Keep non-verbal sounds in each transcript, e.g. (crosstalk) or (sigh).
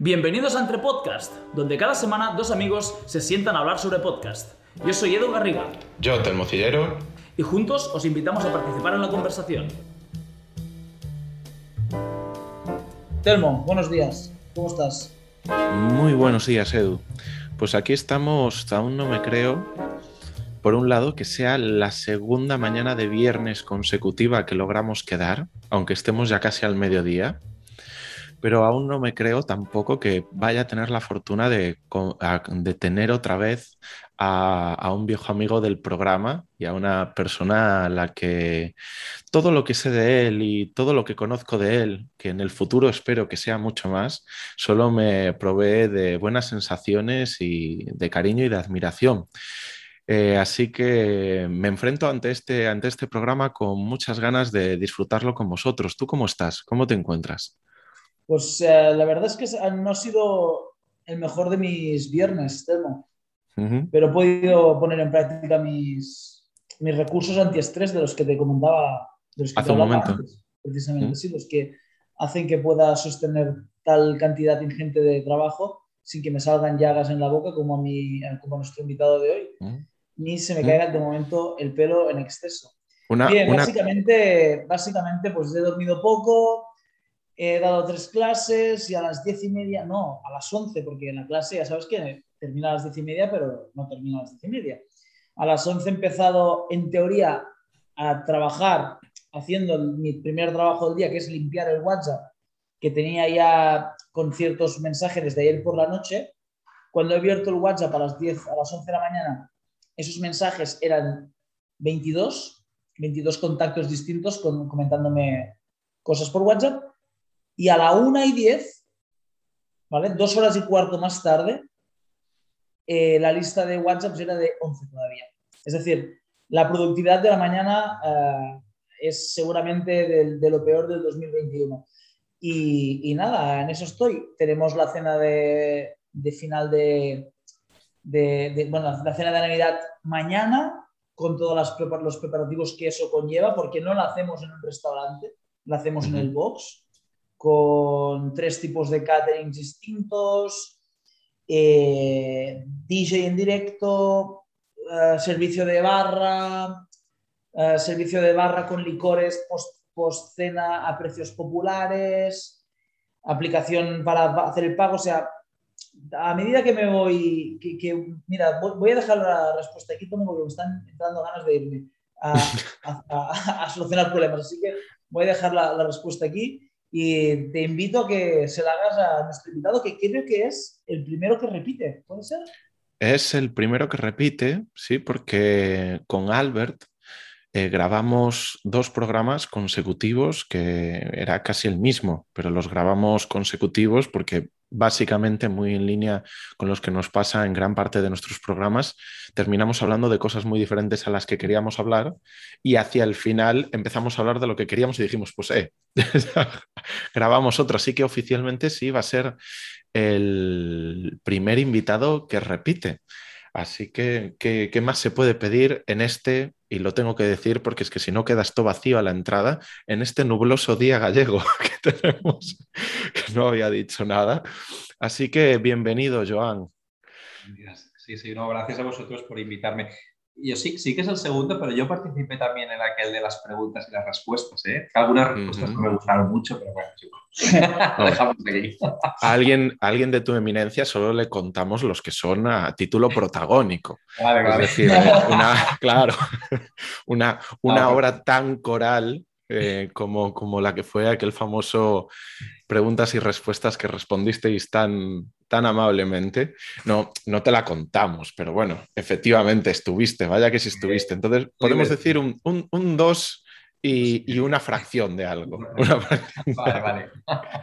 Bienvenidos a Entre Podcast, donde cada semana dos amigos se sientan a hablar sobre podcast. Yo soy Edu Garriga. Yo, Telmocillero. Y juntos os invitamos a participar en la conversación. Telmo, buenos días. ¿Cómo estás? Muy buenos días, Edu. Pues aquí estamos, aún no me creo, por un lado, que sea la segunda mañana de viernes consecutiva que logramos quedar, aunque estemos ya casi al mediodía pero aún no me creo tampoco que vaya a tener la fortuna de, tener otra vez a, un viejo amigo del programa y a una persona a la que todo lo que sé de él y todo lo que conozco de él, que en el futuro espero que sea mucho más, solo me provee de buenas sensaciones y de cariño y de admiración. Eh, así que me enfrento ante este, ante este programa con muchas ganas de disfrutarlo con vosotros. ¿Tú cómo estás? ¿Cómo te encuentras? Pues eh, la verdad es que no ha sido el mejor de mis viernes, Temo. Pero he podido poner en práctica mis, mis recursos antiestrés de los que te comentaba. Hace un momento. precisamente, sí, los que hacen que pueda sostener tal cantidad ingente de trabajo sin que me salgan llagas en la boca como a, mi, como nuestro invitado de hoy, ni se me caiga de momento el pelo en exceso. Bien, Básicamente, básicamente pues he dormido poco, he dado tres clases y a las diez y media, no, a las once, porque en la clase ya sabes que termina a las diez y media, pero no termina a las diez y media. A las once he empezado, en teoría, a trabajar haciendo mi primer trabajo del día, que es limpiar el WhatsApp, que tenía ya con ciertos mensajes desde ayer por la noche. Cuando he abierto el WhatsApp a las 10, a las 11 de la mañana, esos mensajes eran 22, 22 contactos distintos con, comentándome cosas por WhatsApp y a la una y diez, ¿vale? Dos horas y cuarto más tarde, eh, la lista de WhatsApp era de 11 todavía. Es decir, la productividad de la mañana eh, es seguramente de, lo peor del 2021. Y, nada, en eso estoy. Tenemos la cena de, final de, bueno, la cena de Navidad mañana con todos los preparativos que eso conlleva, porque no la hacemos en un restaurante, la hacemos en el box con tres tipos de caterings distintos, eh, DJ en directo, eh, servicio de barra, eh, servicio de barra con licores post, cena a precios populares, aplicación para hacer el pago, o sea, a medida que me voy, que, mira, voy a dejar la respuesta aquí porque me están entrando ganas de irme (laughs) a, solucionar problemas, así que voy a dejar la respuesta aquí y te invito a que se la hagas a nuestro invitado, que creo que es el primero que repite, ¿puede ser? Es el primero que repite, sí, porque con Albert eh, grabamos dos programas consecutivos que era casi el mismo, pero los grabamos consecutivos porque básicamente muy en línea con los que nos pasa en gran parte de nuestros programas, terminamos hablando de cosas muy diferentes a las que queríamos hablar y hacia el final empezamos a hablar de lo que queríamos y dijimos, pues, eh, (laughs) grabamos otro, así que oficialmente sí va a ser el primer invitado que repite. Así que, ¿qué, más se puede pedir en este, y lo tengo que decir porque es que si no queda esto vacío a la entrada, en este nubloso día gallego (laughs) que tenemos, que no había dicho nada? Así que bienvenido, Joan. Sí, sí, no, gracias a vosotros por invitarme yo sí, sí que es el segundo, pero yo participé también en aquel de las preguntas y las respuestas. ¿eh? Algunas respuestas no me gustaron mucho, pero bueno, (laughs) lo dejamos aquí. A alguien, alguien de tu eminencia solo le contamos los que son a título protagónico. Es decir, ¿eh? una, (laughs) claro, una, una obra tan coral eh, como, como la que fue aquel famoso preguntas y respuestas que respondisteis tan, tan amablemente. No, no te la contamos, pero bueno, efectivamente estuviste, vaya que sí estuviste. Entonces, podemos decir un 2 y, una fracción de algo. Vale, vale. (laughs)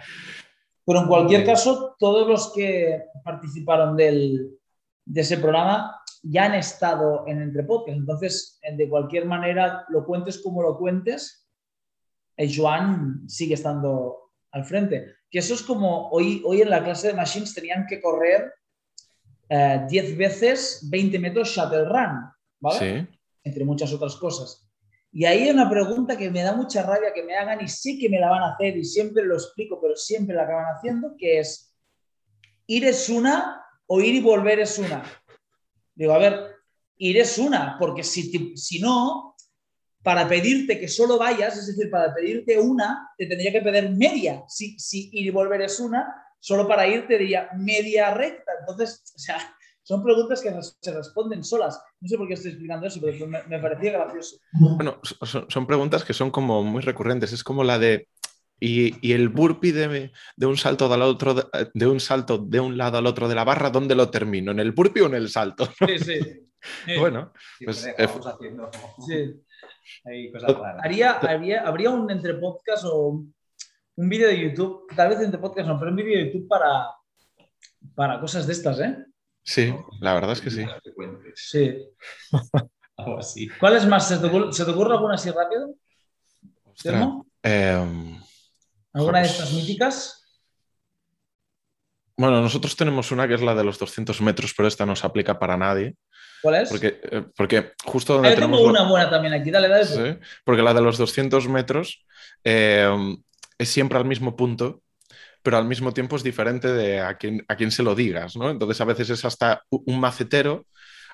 Pero en cualquier caso, todos los que participaron del, de ese programa ya han estado en Entre Podcast. Entonces, de cualquier manera, lo cuentes como lo cuentes, el Joan sigue estando al frente. Que eso es como hoy, hoy en la clase de Machines tenían que correr 10 eh, veces 20 metros shuttle run, ¿vale? Entre muchas otras cosas. Y ahí hay una pregunta que me da mucha rabia que me hagan y sí que me la van a hacer y siempre lo explico, pero siempre la acaban haciendo, que es, ir es una o ir y volver es una. Digo, a ver, ir es una, porque si, si no, para pedirte que solo vayas, es decir, para pedirte una, te tendría que pedir media. Si, si ir y volver es una, solo para ir te diría media recta. Entonces, o sea, son preguntas que se responden solas. No sé por qué estoy explicando eso, pero me, parecía gracioso. Bueno, son, preguntas que son como muy recurrentes. Es como la de. Y, el burpee de, de, un salto del otro, de un salto de un lado al otro de la barra, ¿dónde lo termino? ¿En el burpee o en el salto? Sí, sí. (laughs) bueno, pues, eh, haciendo. Sí. Hay cosas raras. Haría, habría, habría un entre podcast o un vídeo de YouTube, tal vez entre podcast no, pero un vídeo de YouTube para, para cosas de estas, ¿eh? Sí, la verdad es que sí. Sí. (laughs) Algo así. ¿Cuál es más? ¿Se te, ocurre, alguna así rápido? Em, ¿Alguna de estas míticas? Bueno, nosotros tenemos una que es la de los 200 metros, pero esta no se aplica para nadie. ¿Cuál es? Porque, eh, porque justo donde Yo tengo una buena también aquí, dale, dale. Sí, porque la de los 200 metros em, es siempre al mismo punto pero al mismo tiempo es diferente de a quién, a quién se lo digas, ¿no? Entonces a veces es hasta un macetero,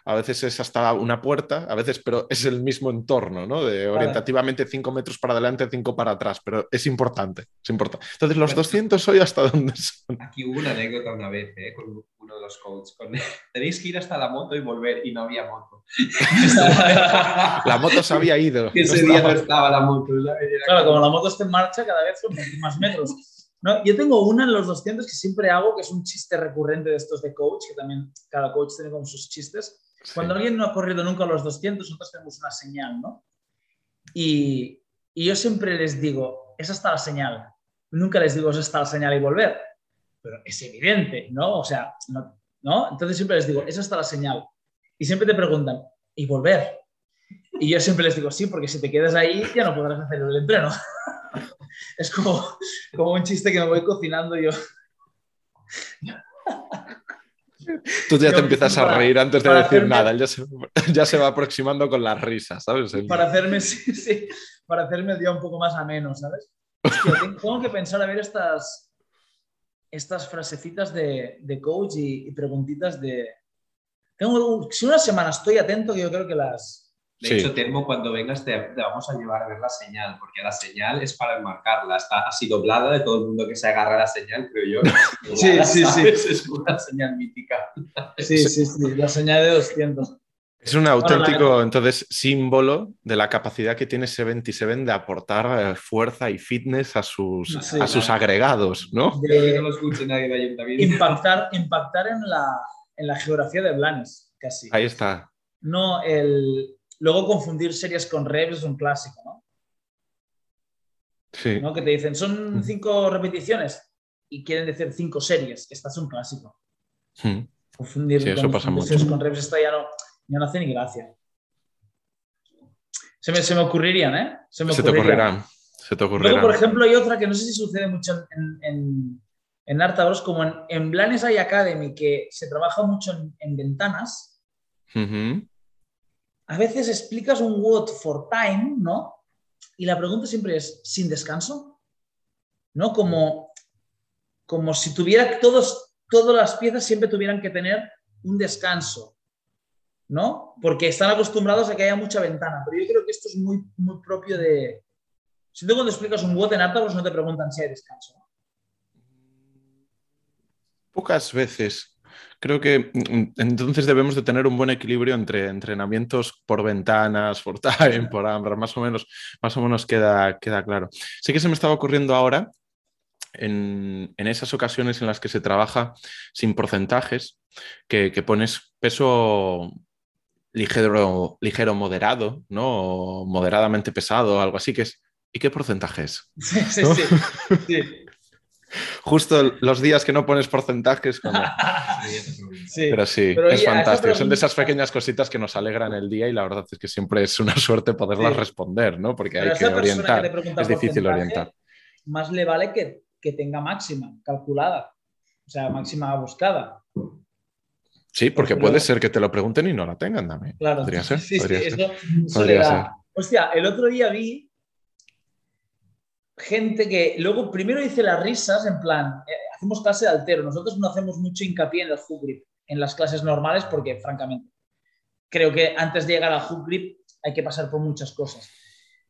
a veces es hasta una puerta, a veces, pero (laughs) es el mismo entorno, ¿no? De orientativamente cinco metros para adelante, cinco para atrás, pero es importante, es importante. Entonces los 200 hoy hasta dónde son. Aquí hubo una anécdota una vez, ¿eh? Con uno de los coaches, (laughs) tenéis que ir hasta la moto y volver y no había moto. (laughs) la moto se había ido. Ese día no estaba la moto. Claro, como la moto está en marcha, cada vez son más metros. No, yo tengo una en los 200 que siempre hago, que es un chiste recurrente de estos de coach, que también cada coach tiene como sus chistes. Cuando alguien no ha corrido nunca los 200, nosotros tenemos una señal, ¿no? Y, y, yo siempre les digo, esa está la señal. Nunca les digo, esa está la señal y volver. Pero es evidente, ¿no? O sea, no, ¿no? Entonces siempre les digo, esa está la señal. Y siempre te preguntan, ¿y volver? Y yo siempre les digo, sí, porque si te quedas ahí ya no podrás hacer el entreno. (laughs) es como, como un chiste que me voy cocinando yo. Tú ya te empiezas a reír antes de decir nada, ya se, (laughs) ya se, va aproximando con las risas, ¿sabes? Para hacerme, (laughs) sí, sí, para hacerme el día un poco más ameno, ¿sabes? tengo que pensar a ver estas, estas frasecitas de, de coach y, preguntitas de... Tengo, si una semana estoy atento, yo creo que las, de hecho, Telmo, cuando vengas te, vamos a llevar a ver la señal, porque la señal es para enmarcarla. Está así doblada de todo el mundo que se agarra a la señal, creo yo. (laughs) sí, sí, sí. Es una señal mítica. Sí, sí, sí, la señal de 200. Es un auténtico, entonces, símbolo de la capacidad que tiene 77 de aportar eh, fuerza y fitness a sus, a sus agregados, ¿no? De, no lo escuche nadie de ayuntamiento. Impactar, impactar en, la, en la geografía de Blanes, casi. Ahí está. No, el, Luego confundir series con reps es un clásico, ¿no? Sí. ¿No? Que te dicen, son cinco repeticiones y quieren decir cinco series. Esta es un clásico. Hmm. Confundir sí, eso pasa mucho. con reps, esto ya no, ya no hace ni gracia. Se me, se me ocurrirían, ¿eh? Se, me ocurrirán. Se te ocurrirán. Luego, por ejemplo, hay otra que no sé si sucede mucho en, en, en Artabros, como en, en Blanes Academy, que se trabaja mucho en, ventanas a veces explicas un what for time, ¿no? Y la pregunta siempre es, ¿sin descanso? ¿No? Como, como si tuviera todos, todas las piezas siempre tuvieran que tener un descanso, ¿no? Porque están acostumbrados a que haya mucha ventana, pero yo creo que esto es muy, muy propio de... Si tú cuando explicas un what en pues no te preguntan si hay descanso. Pocas veces. Creo que mm, entonces debemos de tener un buen equilibrio entre entrenamientos por ventanas, por (laughs) time, por ambras, más o menos, más o menos queda, queda claro. Sé que se me estaba ocurriendo ahora en, esas ocasiones en las que se trabaja sin porcentajes, que, pones peso ligero, ligero moderado, ¿no? O moderadamente pesado, algo así, que es. ¿Y qué porcentaje es? Sí, sí, sí. Justo los días que no pones porcentajes. Como... (laughs) Pero sí, es fantástico. Son de esas pequeñas cositas que nos alegran el día y la verdad es que siempre es una suerte poderlas responder, ¿no? Porque hay que orientar. es difícil orientar. Más le vale que, que tenga máxima calculada, o sea, máxima buscada. Sí, porque puede ser que te lo pregunten y no la tengan también. Claro. Podría ser. Sí, podría sí, ser. Eso, podría ser. Hostia, el otro día vi gente que luego primero hice las risas, en plan, eh, hacemos clase de altero. Nosotros no hacemos mucho hincapié en el hook grip en las clases normales porque, francamente, creo que antes de llegar al hook grip hay que pasar por muchas cosas.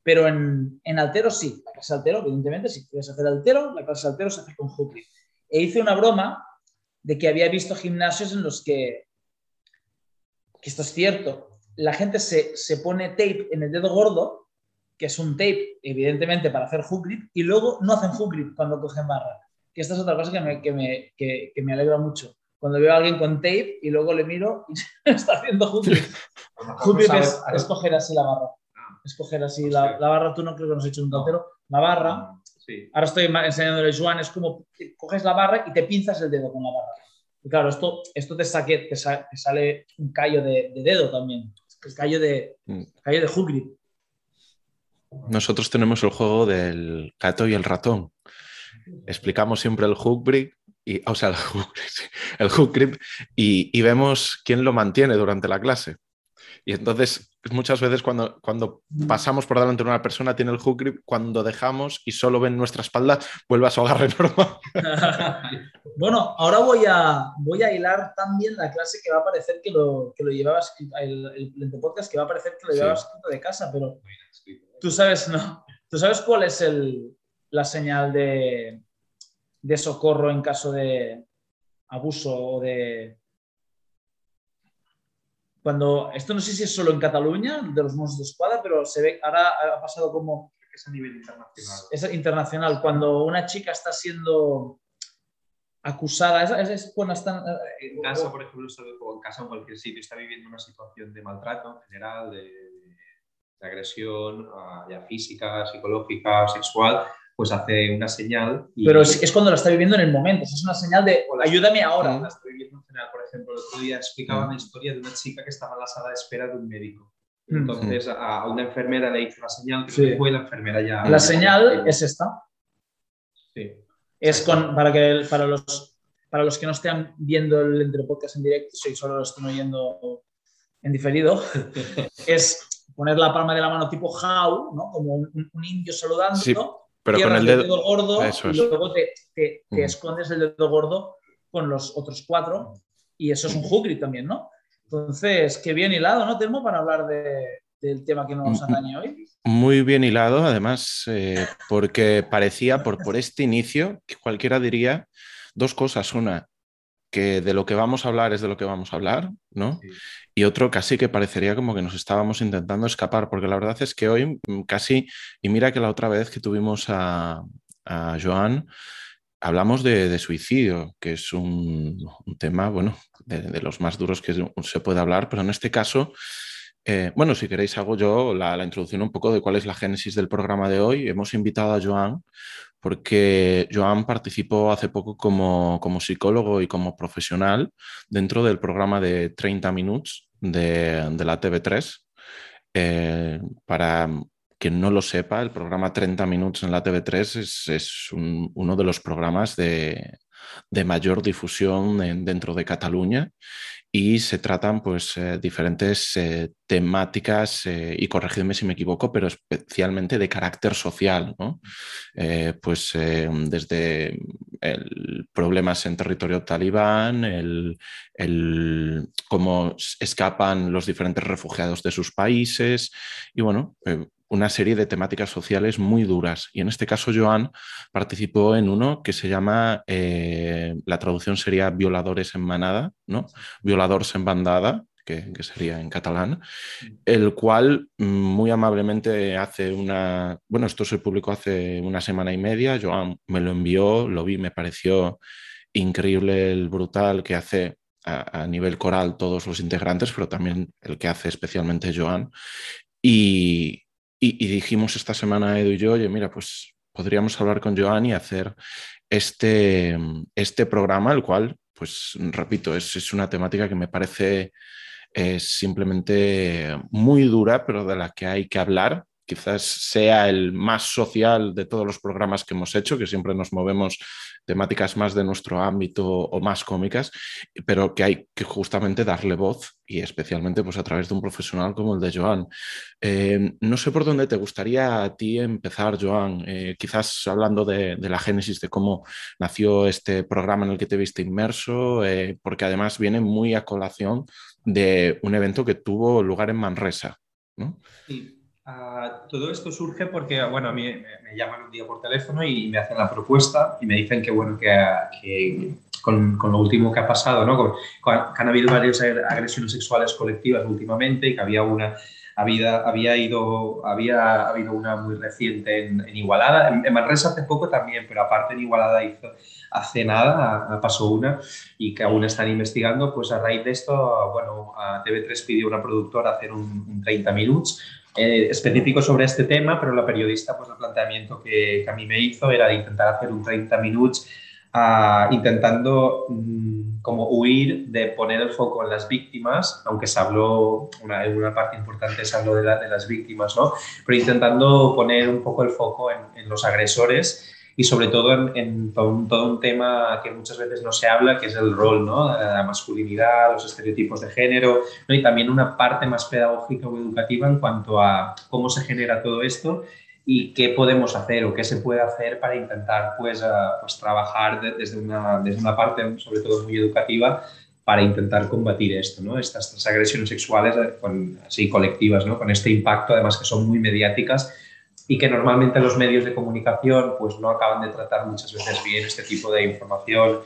Pero en, en altero sí, la clase altero, evidentemente, si quieres hacer altero, la clase de altero se hace con hook grip. E hice una broma de que había visto gimnasios en los que, que esto es cierto, la gente se, se pone tape en el dedo gordo, que es un tape, evidentemente, para hacer hook grip, y luego no hacen hook grip cuando cogen barra. Que esta es otra cosa que me, que me, que, que me alegra mucho cuando veo a alguien con tape y luego le miro y (laughs) está haciendo hook grip. hook grip es, es, coger así la barra. Escoger así la, la, barra, tú no creo que nos he hecho un tantero. La barra, sí. ahora estoy enseñándole a Joan, es como coges la barra y te pinzas el dedo con la barra. Y claro, esto, esto te, saque, te, sa te sale un callo de, de, dedo también, el callo de, mm. callo de hook grip. Nosotros tenemos el juego del gato y el ratón. Explicamos siempre el hook grip y, o sea, el (laughs) hook, el hook grip y, y, vemos quién lo mantiene durante la clase. Y entonces, muchas veces cuando, cuando pasamos por delante de una persona, tiene el hook grip, cuando dejamos y solo ven nuestra espalda, vuelve a su agarre normal. (laughs) bueno, ahora voy a, voy a hilar también la clase que va a parecer que lo, que lo llevabas, el, el, el podcast que va a parecer que lo llevabas sí. de casa, pero tú sabes, ¿no? ¿Tú sabes cuál es el, la señal de, de socorro en caso de abuso o de cuando, esto no sé si es solo en Cataluña, de los Mossos de Escuadra, pero se ve, ahora ha pasado como... Es a nivel internacional. Es internacional. Cuando una chica está siendo acusada, es, es, cuando están... Eh, en casa, por ejemplo, o en casa o en cualquier sitio, está viviendo una situación de maltrato en general, de, de agresión, ya física, psicológica, sexual, pues hace una señal. Y... Pero es, es, cuando la está viviendo en el momento, es una señal de ayúdame ahora. La estoy viviendo en general, por ejemplo, el otro día explicaba una historia de una chica que estaba en la sala de espera de un médico. Entonces a una enfermera le hizo la señal que sí. fue y la enfermera ya... La señal es esta. Sí. Es con, para, que, para, los, para los que no estén viendo el entre podcast en directo, si solo lo están oyendo en diferido, (laughs) es poner la palma de la mano tipo how, ¿no? como un, un indio saludando, sí. Pero con el dedo, el dedo gordo eso es. y luego te, te, te mm. escondes el dedo gordo con los otros cuatro y eso es un hook grip también, ¿no? Entonces, qué bien hilado, ¿no, Telmo, para hablar de, del tema que nos atañe hoy? Muy bien hilado, además, eh, porque parecía, por, por este inicio, que cualquiera diría dos cosas. Una, que de lo que vamos a hablar es de lo que vamos a hablar, ¿no? Sí. Y otro casi que parecería como que nos estábamos intentando escapar, porque la verdad es que hoy mm, casi, y mira que la otra vez que tuvimos a, Joan, hablamos de, suicidio, que es un, tema, bueno, de, los más duros que se puede hablar, pero en este caso, eh, bueno, si queréis hago yo la, introducción un poco de cuál es la génesis del programa de hoy. Hemos invitado a Joan porque Joan participó hace poco como, como psicólogo y como profesional dentro del programa de 30 minutos de, de la TV3. Eh, para quien no lo sepa, el programa 30 minutos en la TV3 es, es un, uno de los programas de, de mayor difusión en, dentro de Cataluña y se tratan pues eh, diferentes eh, temáticas eh, y corregidme si me equivoco, pero especialmente de carácter social, ¿no? Pues desde el problemas en territorio talibán, el, el, cómo escapan los diferentes refugiados de sus países y bueno, una serie de temáticas sociales muy duras. Y en este caso, Joan participó en uno que se llama, eh, la traducción sería violadores en manada, ¿no? Violadores en bandada, que, que, sería en catalán, el cual mm, muy amablemente hace una, bueno, esto se publicó hace una semana y media, Joan me lo envió, lo vi, me pareció increíble el brutal que hace a, a nivel coral todos los integrantes, pero también el que hace especialmente Joan. Y, y, dijimos esta semana, Edu y yo, oye, mira, pues podríamos hablar con Joan y hacer este, este programa, el cual, pues repito, es, es una temática que me parece eh, simplemente muy dura, pero de la que hay que hablar quizás sea el más social de todos los programas que hemos hecho, que siempre nos movemos temáticas más de nuestro ámbito o más cómicas, pero que hay que justamente darle voz y especialmente pues a través de un profesional como el de Joan. Eh, no sé por dónde te gustaría a ti empezar, Joan, eh, quizás hablando de, la génesis de cómo nació este programa en el que te viste inmerso, eh, porque además viene muy a colación de un evento que tuvo lugar en Manresa. ¿no? Sí. Ah, todo esto surge porque, bueno, a mí me, llaman un día por teléfono y me hacen la propuesta y me dicen que, bueno, que, con, con, lo último que ha pasado, ¿no? que han habido varias agresiones sexuales colectivas últimamente y que había una, había, había, ido, había habido una muy reciente en, Igualada, en, Manresa hace poco también, pero aparte en Igualada hizo, hace nada pasó una y que aún están investigando, pues a raíz de esto, bueno, a TV3 pidió una productora hacer un, un 30 minutos eh, específico sobre este tema, pero la periodista, pues el planteamiento que, que, a mí me hizo era de intentar hacer un 30 minutos uh, intentando um, como huir de poner el foco en las víctimas, aunque se habló, una, una parte importante se habló de, la, de, las víctimas, ¿no? Pero intentando poner un poco el foco en, en los agresores y sobre todo en, en todo, un, todo, un, tema que muchas veces no se habla, que es el rol, ¿no? la masculinidad, los estereotipos de género, ¿no? y también una parte más pedagógica o educativa en cuanto a cómo se genera todo esto y qué podemos hacer o qué se puede hacer para intentar pues, uh, pues trabajar de, desde, una, desde una parte sobre todo muy educativa para intentar combatir esto, ¿no? estas, estas agresiones sexuales eh, con, así colectivas, ¿no? con este impacto además que son muy mediáticas y que normalmente los medios de comunicación pues no acaban de tratar muchas veces bien este tipo de información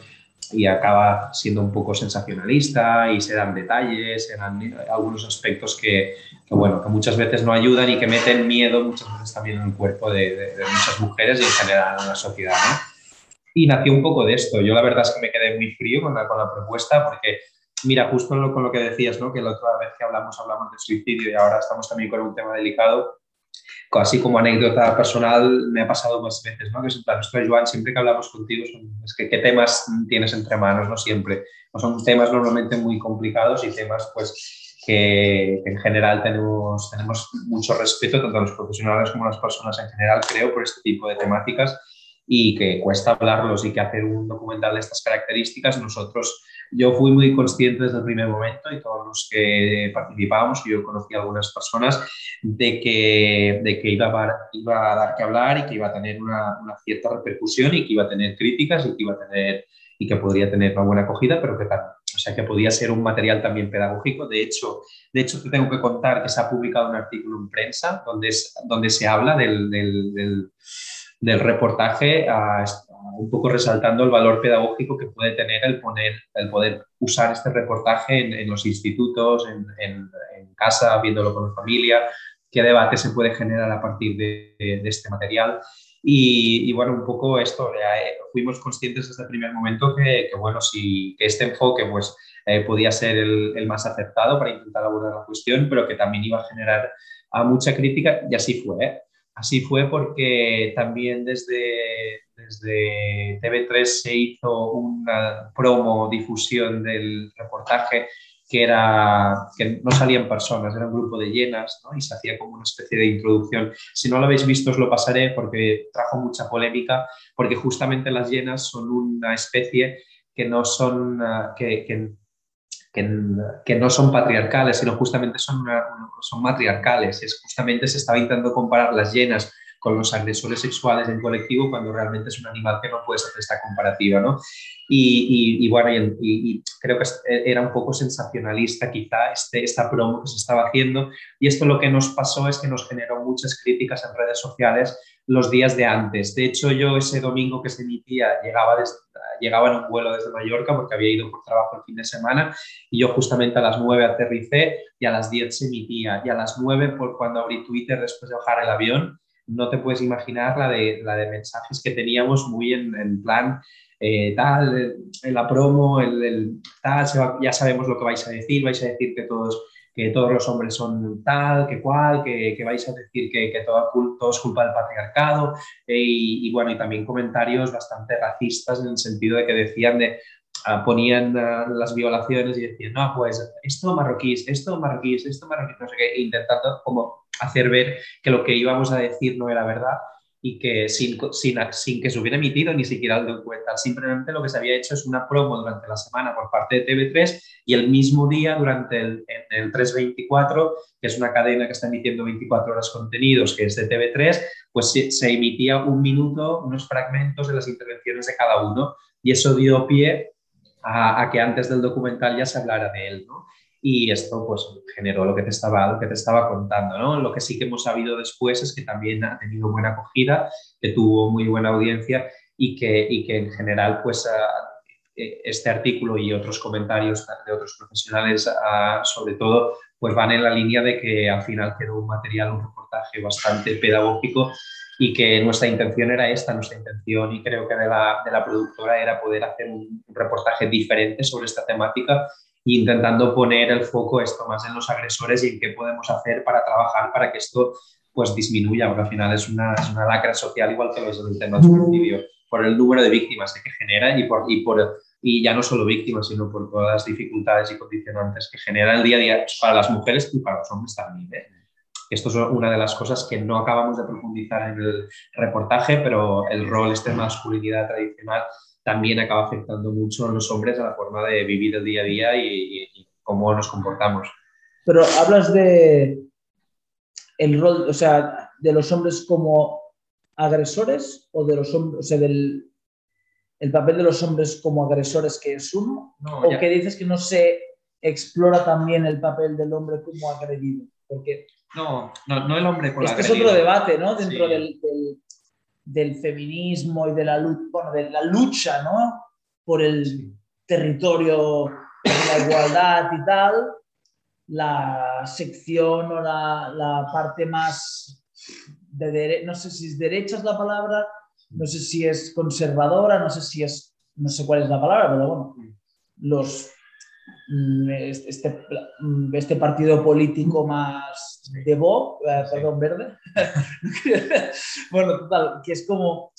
y acaba siendo un poco sensacionalista y se dan detalles, se dan algunos aspectos que, que, bueno, que muchas veces no ayudan y que meten miedo muchas veces también en el cuerpo de, de, de muchas mujeres y en general en la sociedad. ¿no? Y nació un poco de esto. Yo la verdad es que me quedé muy frío con la, con la propuesta porque, mira, justo con lo que decías, ¿no? que la otra vez que hablamos hablamos de suicidio y ahora estamos también con un tema delicado así como anécdota personal, me ha pasado más veces, ¿no? Que es en plan, Joan, siempre que hablamos contigo, es que qué temas tienes entre manos, ¿no? Siempre. No son temas normalmente muy complicados y temas, pues, que, en general tenemos, tenemos mucho respeto, tanto a los profesionales como a las personas en general, creo, por este tipo de temáticas y que cuesta hablarlos y que hacer un documental de estas características, nosotros yo fui muy consciente desde el primer momento y todos los que participábamos, yo conocí a algunas personas, de que, de que iba, a, iba a dar que hablar y que iba a tener una, una, cierta repercusión y que iba a tener críticas y que iba a tener y que podría tener una buena acogida, pero que tal, o sea, que podía ser un material también pedagógico. De hecho, de hecho te tengo que contar que se ha publicado un artículo en prensa donde, es, donde se habla del, del, del, del reportaje a, un poco resaltando el valor pedagógico que puede tener el, poner, el poder usar este reportaje en, en los institutos, en, en, en, casa, viéndolo con la familia, qué debate se puede generar a partir de, de este material. Y, y, bueno, un poco esto, eh, fuimos conscientes desde el primer momento que, que bueno, si, que este enfoque pues, eh, podía ser el, el, más acertado para intentar abordar la cuestión, pero que también iba a generar a mucha crítica y así fue. ¿eh? Así fue porque también desde, desde TV3 se hizo una promo difusión del reportaje que era que no salían personas, era un grupo de llenas ¿no? y se hacía como una especie de introducción. Si no lo habéis visto os lo pasaré porque trajo mucha polémica, porque justamente las llenas son una especie que no son, uh, que, que, que, no son patriarcales, sino justamente son, son matriarcales. Es justamente se estaba intentando comparar las llenas con los agresores sexuales en colectivo cuando realmente es un animal que no puedes hacer esta comparativa, ¿no? Y, y, y bueno, y, y, creo que era un poco sensacionalista quizá este, esta promo que se estaba haciendo y esto lo que nos pasó es que nos generó muchas críticas en redes sociales los días de antes. De hecho, yo ese domingo que se emitía llegaba, desde, llegaba en un vuelo desde Mallorca porque había ido por trabajo el fin de semana y yo justamente a las 9 aterricé y a las 10 se emitía y a las 9 por cuando abrí Twitter después de bajar el avión no te puedes imaginar la de, la de mensajes que teníamos muy en, plan, eh, tal, en la promo, el, el tal, va, ya sabemos lo que vais a decir, vais a decir que todos, que todos los hombres son tal, que cual, que, que vais a decir que, que todo, todo, es culpa del patriarcado, eh, y, bueno, y también comentarios bastante racistas en el sentido de que decían de, Uh, ponían uh, las violaciones y decían, no, pues esto marroquíes, esto marroquíes, esto marroquíes, no sé qué, intentando como hacer ver que lo que íbamos a decir no era verdad y que sin, sin, sin, que se hubiera emitido ni siquiera el documental. Simplemente lo que se había hecho es una promo durante la semana por parte de TV3 y el mismo día durante el, el 324, que es una cadena que está emitiendo 24 horas contenidos, que es de TV3, pues se, se emitía un minuto, unos fragmentos de las intervenciones de cada uno y eso dio pie a, a, que antes del documental ya se hablara de él, ¿no? Y esto pues generó lo que te estaba, lo que te estaba contando. ¿no? Lo que sí que hemos sabido después es que también ha tenido buena acogida, que tuvo muy buena audiencia y que, y que en general pues e, este artículo y otros comentarios de otros profesionales sobre todo pues van en la línea de que al final quedó un material, un reportaje bastante pedagógico y que nuestra intención era esta, nuestra intención y creo que de la, de la productora era poder hacer un reportaje diferente sobre esta temática intentando poner el foco esto más en los agresores y en qué podemos hacer para trabajar para que esto pues disminuya, porque al final es una, es una lacra social igual que los del tema del por el número de víctimas que genera y, por, y, por, y ya no solo víctimas, sino por todas las dificultades y condicionantes que genera el día a día para las mujeres y para los hombres también. ¿eh? Esto es una de las cosas que no acabamos de profundizar en el reportaje, pero el rol este de masculinidad tradicional también acaba afectando mucho a los hombres a la forma de vivir el día a día y, cómo nos comportamos. Pero hablas de el rol, o sea, de los hombres como agresores o de los hombres, o sea, del el papel de los hombres como agresores que es uno, o que dices que no se explora también el papel del hombre como agredido, porque no, no, no el hombre como este es otro debate, ¿no? Dentro del, del feminismo y de la, bueno, de la lucha ¿no? por el territorio de la igualdad y tal, la sección o la, la parte más de no sé si es derecha es la palabra, no sé si es conservadora, no sé si es, no sé cuál es la palabra, pero bueno, los Mm, este, mm, este partido político más de Bob, eh, perdón, verde. (laughs) bueno, total, que es como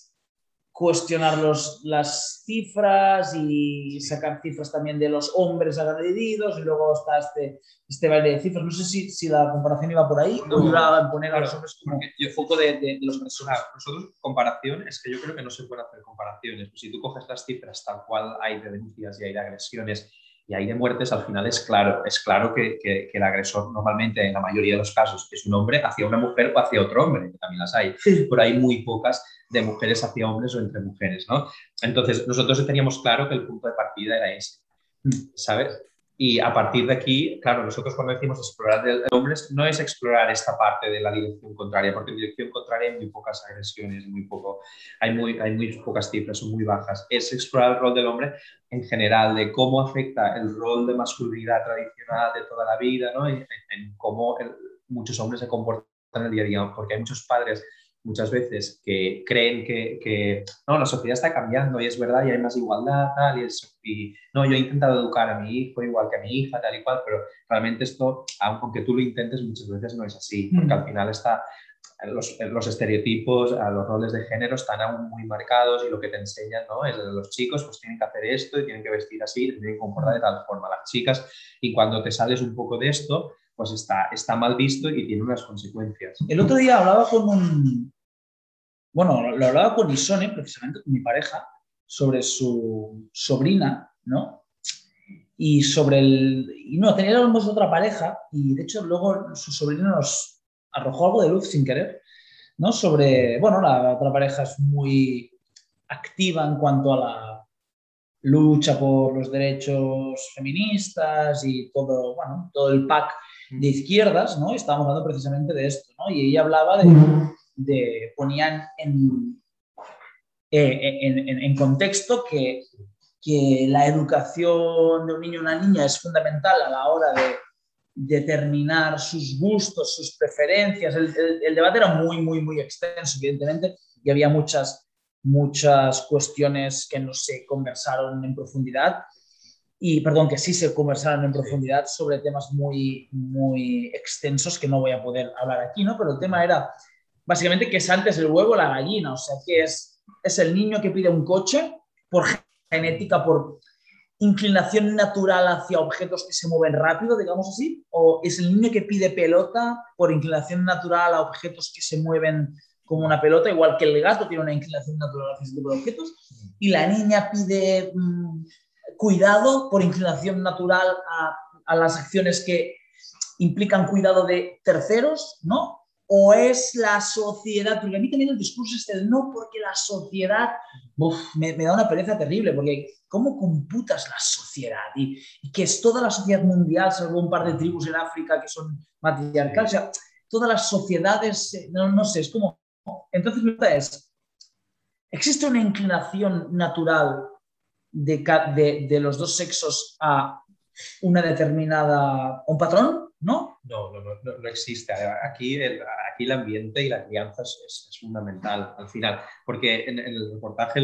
cuestionar los, las cifras y sacar cifras también de los hombres agredidos y luego está este, este baile de cifras. No sé si, si la comparación iba por ahí o iba a poner a los hombres como el foco de, de, los agresores. nosotros, comparación, es que yo creo que no se puede hacer comparaciones. Si tú coges las cifras tal cual hay de denuncias y hay de agresiones y hay de muertes, al final es claro, es claro que, que, el agresor normalmente en la mayoría de los casos es un hombre hacia una mujer o hacia otro hombre, que también las hay, pero hay muy pocas de mujeres hacia hombres o entre mujeres, ¿no? Entonces, nosotros teníamos claro que el punto de partida era ese, ¿sabes? Y a partir de aquí, claro, nosotros cuando decimos explorar de hombres, no es explorar esta parte de la dirección contraria, porque en dirección contraria hay muy pocas agresiones, muy poco, hay muy, hay muy pocas cifras, son muy bajas. Es explorar el rol del hombre en general, de cómo afecta el rol de masculinidad tradicional de toda la vida, ¿no? en cómo muchos hombres se comportan en el día a día, porque hay muchos padres muchas veces que creen que, que, no, la sociedad está cambiando y es verdad y hay más igualdad, tal, y, es, y, no, yo he intentado educar a mi hijo igual que a mi hija, tal y cual, pero realmente esto, aunque tú lo intentes, muchas veces no es así, porque al final está, los, los, estereotipos, los roles de género están aún muy marcados y lo que te enseñan ¿no? es los chicos pues tienen que hacer esto y tienen que vestir así, tienen que comportar de tal forma las chicas y cuando te sales un poco de esto, pues está, está mal visto y tiene unas consecuencias. El otro día hablaba con un, bueno, lo hablaba con Isone, precisamente con mi pareja, sobre su sobrina, ¿no? Y sobre el... Y no, teníamos otra pareja y de hecho luego su sobrina nos arrojó algo de luz sin querer, ¿no? Sobre, bueno, la otra pareja es muy activa en cuanto a la lucha por los derechos feministas y todo, bueno, todo el pack de izquierdas, ¿no? Estábamos hablando precisamente de esto, ¿no? Y ella hablaba de de, ponían en, eh, en, en, contexto que, que, la educación de un niño o una niña es fundamental a la hora de determinar sus gustos, sus preferencias. El, el, debate era muy, muy, muy extenso, evidentemente, y había muchas, muchas cuestiones que no se conversaron en profundidad y perdón, que sí se conversaron en profundidad sobre temas muy, muy extensos que no voy a poder hablar aquí, ¿no? Pero el tema era básicamente que es antes el huevo la gallina, o sea, que es, es el niño que pide un coche por genética, por, inclinación natural hacia objetos que se mueven rápido, digamos así? ¿O es el niño que pide pelota por inclinación natural a objetos que se mueven como una pelota, igual que el gato tiene una inclinación natural hacia ese tipo de objetos? Y la niña pide mm, cuidado por inclinación natural a, a las acciones que implican cuidado de terceros, ¿no? O es la sociedad, porque a mí también el discurso es el no, porque la sociedad me, da una pereza terrible, porque ¿cómo computas la sociedad? Y, que es toda la sociedad mundial, salvo un par de tribus en África que son matriarcales, o sea, todas las sociedades, eh, no, sé, es como... Entonces mi pregunta es, ¿existe una inclinación natural de, de, de los dos sexos a una determinada, un patrón? ¿No? No, no, no, no existe. Aquí el, aquí el ambiente y la crianza es, es, fundamental al final, porque en, el reportaje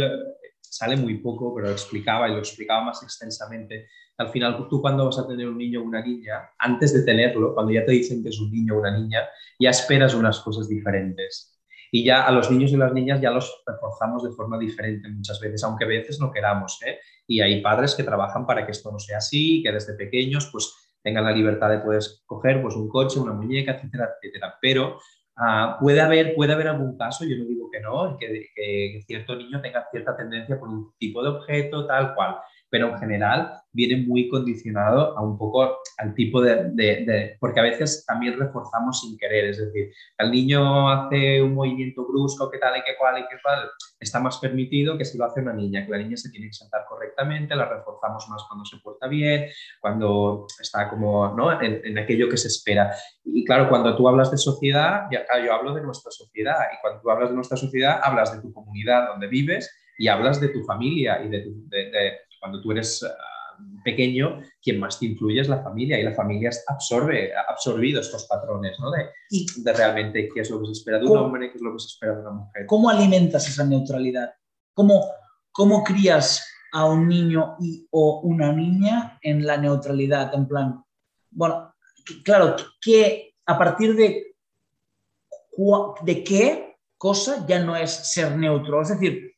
sale muy poco, pero lo explicaba y lo explicaba más extensamente. Al final, tú cuando vas a tener un niño o una niña, antes de tenerlo, cuando ya te dicen que es un niño o una niña, ya esperas unas cosas diferentes. Y ya a los niños y las niñas ya los reforzamos de forma diferente muchas veces, aunque a veces no queramos. ¿eh? Y hay padres que trabajan para que esto no sea así, que desde pequeños pues tengan la libertad de poder coger pues, un coche, una muñeca, etcétera, etcétera. Pero uh, puede, haber, puede haber algún caso, yo no digo que no, que cierto niño tenga cierta tendencia por un tipo de objeto, tal cual pero en general viene muy condicionado a un poco al tipo de, porque a veces también reforzamos sin querer, es decir, el niño hace un movimiento brusco, que tal y que cual y que cual, está más permitido que si lo hace una niña, que la niña se tiene que sentar correctamente, la reforzamos más cuando se porta bien, cuando está como ¿no? en, aquello que se espera. Y claro, cuando tú hablas de sociedad, ya, yo hablo de nuestra sociedad, y cuando tú hablas de nuestra sociedad, hablas de tu comunidad donde vives y hablas de tu familia y de cuando tú eres ah, pequeño, quien más te influye es la familia y la familia absorbe, ha absorbido estos patrones ¿no? de, de, realmente qué es lo que se espera de un hombre, qué es lo que se espera de una mujer. ¿Cómo alimentas esa neutralidad? ¿Cómo, cómo crías a un niño y, o una niña en la neutralidad? En plan, bueno, claro, que a partir de, de qué cosa ya no es ser neutro. Es decir,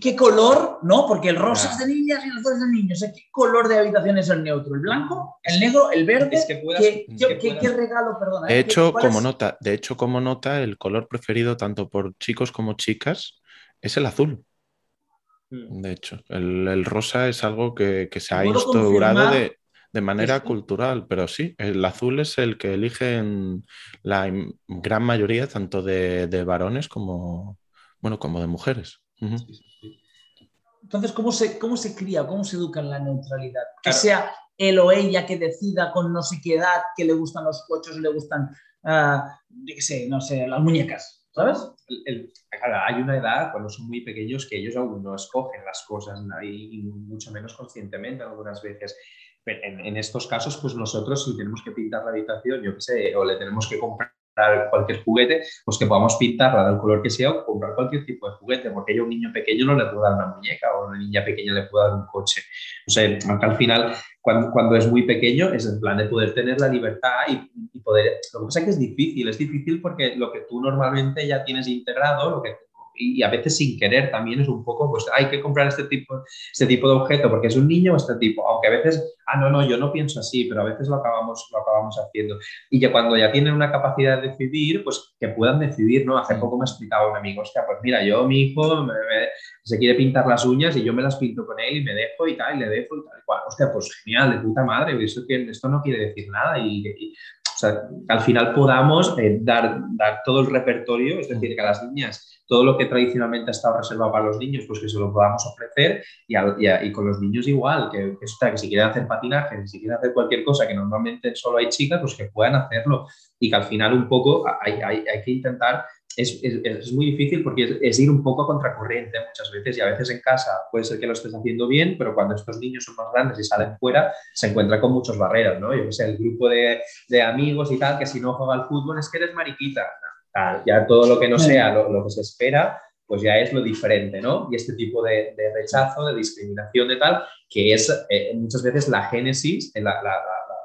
¿Qué, color? ¿No? Porque el rosa es de niñas y el azul es de niños. ¿Qué color de habitación es el neutro? ¿El blanco? ¿El negro? ¿El verde? ¿Qué, regalo, perdona? De hecho, como nota, de hecho, como nota, el color preferido tanto por chicos como chicas es el azul. Hmm. De hecho, el, rosa es algo que, se ha instaurado de, de, manera cultural, pero sí, el azul es el que eligen la gran mayoría tanto de, de varones como, bueno, como de mujeres. Entonces, ¿cómo se, ¿cómo se cría, cómo se educa en la neutralidad? Que sea él o ella que decida con no sé qué edad que le gustan los coches, le gustan, uh, sé, no sé, las muñecas, ¿sabes? hay una edad, cuando son muy pequeños, que ellos aún no escogen las cosas y, mucho menos conscientemente algunas veces. En, en, estos casos, pues nosotros si tenemos que pintar la habitación, yo qué sé, o le tenemos que comprar cualquier juguete, pues que podamos pintarla del color que sea o comprar cualquier tipo de juguete, porque a un niño pequeño no le puedo dar una muñeca o a una niña pequeña le puedo dar un coche. O sea, aunque al final, cuando, cuando es muy pequeño, es el plan de poder tener la libertad y, y, poder... Lo que pasa es que es difícil, es difícil porque lo que tú normalmente ya tienes integrado, lo que y a veces sin querer también es un poco, pues hay que comprar este tipo, este tipo de objeto porque es un niño o este tipo, aunque a veces, ah, no, no, yo no pienso así, pero a veces lo acabamos, lo acabamos haciendo. Y ya cuando ya tienen una capacidad de decidir, pues que puedan decidir, ¿no? Hace mm. poco me explicaba un amigo, hostia, pues mira, yo, mi hijo se quiere pintar las uñas y yo me las pinto con él y me dejo y tal, y le dejo y tal, y cual. Hostia, pues genial, de puta madre, eso que, esto no quiere decir nada y, o sea, al final podamos eh, dar, dar todo el repertorio, es decir, que a las niñas todo lo que tradicionalmente ha estado reservado para los niños, pues que se lo podamos ofrecer y, con los niños igual, que, que, que si quieren hacer patinaje, si quieren hacer cualquier cosa que normalmente solo hay chicas, pues que puedan hacerlo y que al final un poco hay, hay, hay que intentar es, es, es, muy difícil porque es, ir un poco a contracorriente muchas veces y a veces en casa puede ser que lo estés haciendo bien, pero cuando estos niños son más grandes y salen fuera, se encuentran con muchas barreras, ¿no? Yo que sé, el grupo de, de, amigos y tal, que si no juega al fútbol es que eres mariquita. Ya todo lo que no sea lo, que se espera, pues ya es lo diferente, ¿no? Y este tipo de, rechazo, de discriminación, de tal, que es eh, muchas veces la génesis, la, la,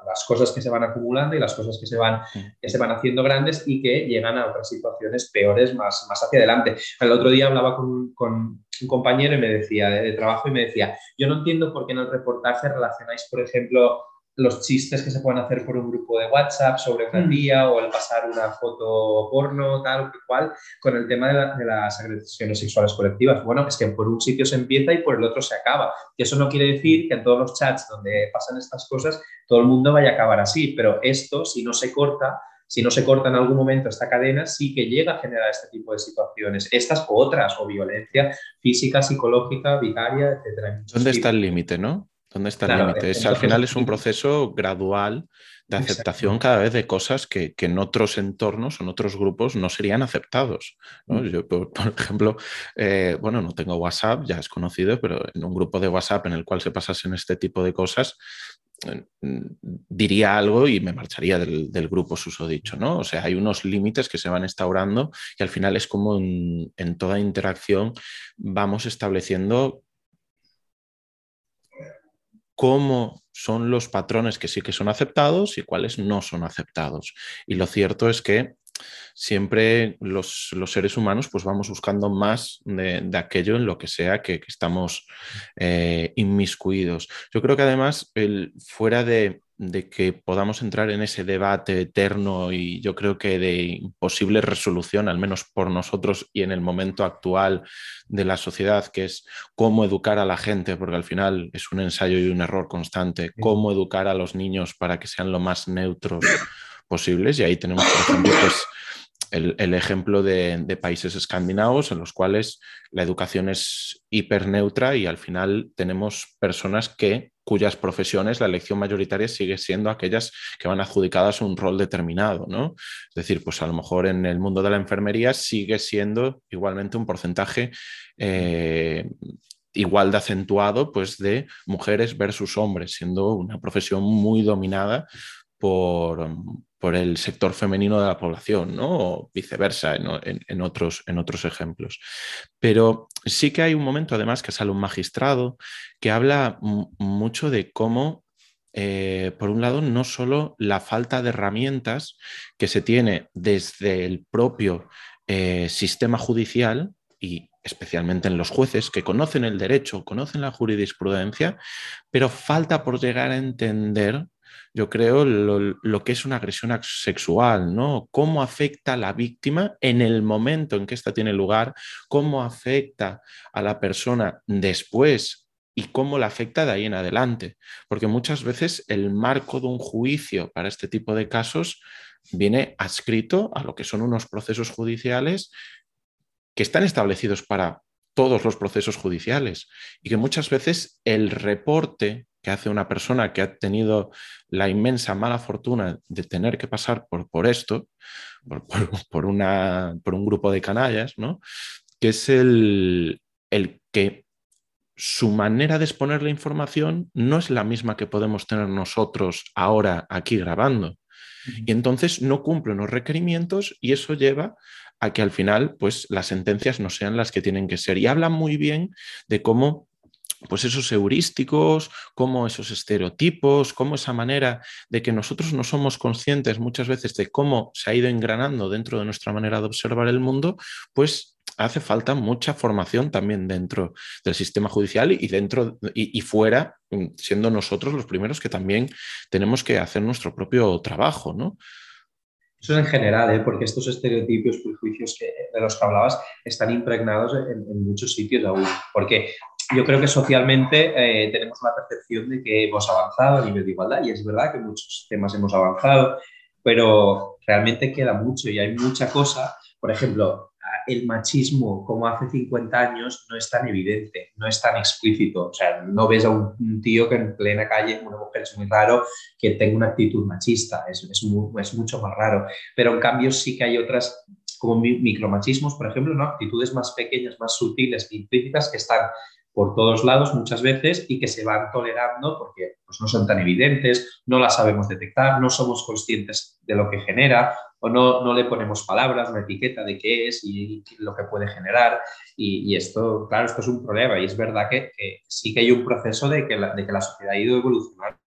las cosas que se van acumulando y las cosas que se van, que se van haciendo grandes y que llegan a otras situaciones peores más, más hacia adelante. El otro día hablaba con, con un compañero y me decía de, trabajo y me decía, yo no entiendo por qué en el reportaje relacionáis, por ejemplo, los chistes que se pueden hacer por un grupo de WhatsApp sobre una mm. tía o el pasar una foto porno, tal cual, con el tema de, las agresiones sexuales colectivas. Bueno, es que por un sitio se empieza y por el otro se acaba. Y eso no quiere decir que en todos los chats donde pasan estas cosas todo el mundo vaya a acabar así, pero esto, si no se corta, si no se corta en algún momento esta cadena, sí que llega a generar este tipo de situaciones, estas o otras, o violencia física, psicológica, vicaria, etc. ¿Dónde está el límite, no? ¿Dónde está el límite? al final es un proceso gradual de aceptación cada vez de cosas que, en otros entornos o en otros grupos no serían aceptados. Mm. Yo, por, ejemplo, eh, bueno, no tengo WhatsApp, ya es conocido, pero en un grupo de WhatsApp en el cual se pasasen este tipo de cosas, eh, diría algo y me marcharía del, grupo susodicho, ¿no? O sea, hay unos límites que se van instaurando y al final es como en toda interacción vamos estableciendo cómo son los patrones que sí que son aceptados y cuáles no son aceptados. Y lo cierto es que siempre los, seres humanos pues vamos buscando más de, aquello en lo que sea que, estamos eh, inmiscuidos. Yo creo que además, el, fuera de, de que podamos entrar en ese debate eterno y yo creo que de imposible resolución, al menos por nosotros y en el momento actual de la sociedad, que es cómo educar a la gente, porque al final es un ensayo y un error constante, cómo educar a los niños para que sean lo más neutros posibles. Y ahí tenemos, por ejemplo, pues, el, ejemplo de, países escandinavos en los cuales la educación es hiperneutra y al final tenemos personas que cuyas profesiones la elección mayoritaria sigue siendo aquellas que van adjudicadas un rol determinado, ¿no? Es decir, pues a lo mejor en el mundo de la enfermería sigue siendo igualmente un porcentaje eh, igual de acentuado pues de mujeres versus hombres, siendo una profesión muy dominada por, el sector femenino de la población, ¿no? O viceversa en, otros, en otros ejemplos. Pero sí que hay un momento, además, que sale un magistrado que habla mucho de cómo, eh, por un lado, no solo la falta de herramientas que se tiene desde el propio eh, sistema judicial y especialmente en los jueces que conocen el derecho, conocen la jurisprudencia, pero falta por llegar a entender yo creo, lo, que es una agresión sexual, ¿no? Cómo afecta a la víctima en el momento en que ésta tiene lugar, cómo afecta a la persona después y cómo la afecta de ahí en adelante. Porque muchas veces el marco de un juicio para este tipo de casos viene adscrito a lo que son unos procesos judiciales que están establecidos para todos los procesos judiciales y que muchas veces el reporte que hace una persona que ha tenido la inmensa mala fortuna de tener que pasar por, por esto, (laughs) por, una, por un grupo de canallas, ¿no? que es el, el que su manera de exponer la información no es la misma que podemos tener nosotros ahora aquí grabando. Y entonces no cumple los requerimientos y eso lleva a que al final pues las sentencias no sean las que tienen que ser. Y habla muy bien de cómo pues esos heurísticos, como esos estereotipos, como esa manera de que nosotros no somos conscientes muchas veces de cómo se ha ido engranando dentro de nuestra manera de observar el mundo, pues hace falta mucha formación también dentro del sistema judicial y dentro y, fuera, mm, siendo nosotros los primeros que también tenemos que hacer nuestro propio trabajo, ¿no? Eso es en general, ¿eh? porque estos estereotipos, prejuicios de los que hablabas están impregnados en, en, muchos sitios aún. Porque yo creo que socialmente eh, tenemos la percepción de que hemos avanzado a nivel de igualdad y es verdad que muchos temas hemos avanzado, pero realmente queda mucho y hay mucha cosa. Por ejemplo, el machismo como hace 50 años no es tan evidente, no es tan explícito. O sea, no ves a un, tío que en plena calle, una mujer es muy raro, que tenga una actitud machista, es, es, es mucho más raro. Pero en cambio sí que hay otras como micromachismos, por ejemplo, ¿no? actitudes más pequeñas, más sutiles, implícitas que están por todos lados muchas veces y que se van tolerando porque pues, no son tan evidentes, no las sabemos detectar, no somos conscientes de lo que genera o no, no le ponemos palabras, una etiqueta de qué es y, lo que puede generar. Y, esto, claro, esto es un problema y es verdad que, sí que hay un proceso de que, de que la sociedad ha ido evolucionando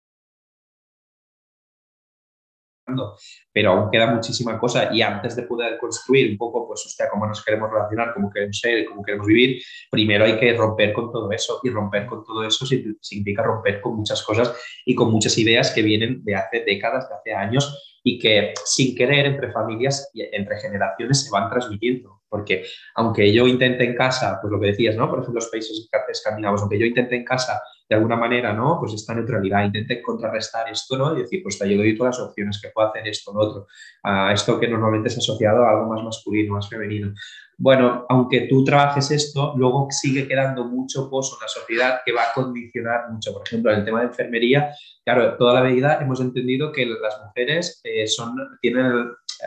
pero aún queda muchísima cosa. Y antes de poder construir un poco, pues, hostia, cómo nos queremos relacionar, cómo queremos ser, cómo queremos vivir, primero hay que romper con todo eso. Y romper con todo eso significa romper con muchas cosas y con muchas ideas que vienen de hace décadas, de hace años y que sin querer entre familias y entre generaciones se van transmitiendo. Porque aunque yo intente en casa, pues lo que decías, ¿no? Por ejemplo, los países escandinavos, aunque yo intente en casa de alguna manera, ¿no? Pues esta neutralidad, intente contrarrestar esto, ¿no? Y decir, pues te ayudo y todas las opciones que puedo hacer esto, lo otro, a esto que normalmente es asociado a algo más masculino, más femenino. Bueno, aunque tú trabajes esto, luego sigue quedando mucho pozo en la sociedad que va a condicionar mucho. Por ejemplo, en el tema de enfermería, claro, toda la vida hemos entendido que las mujeres eh, son, tienen eh,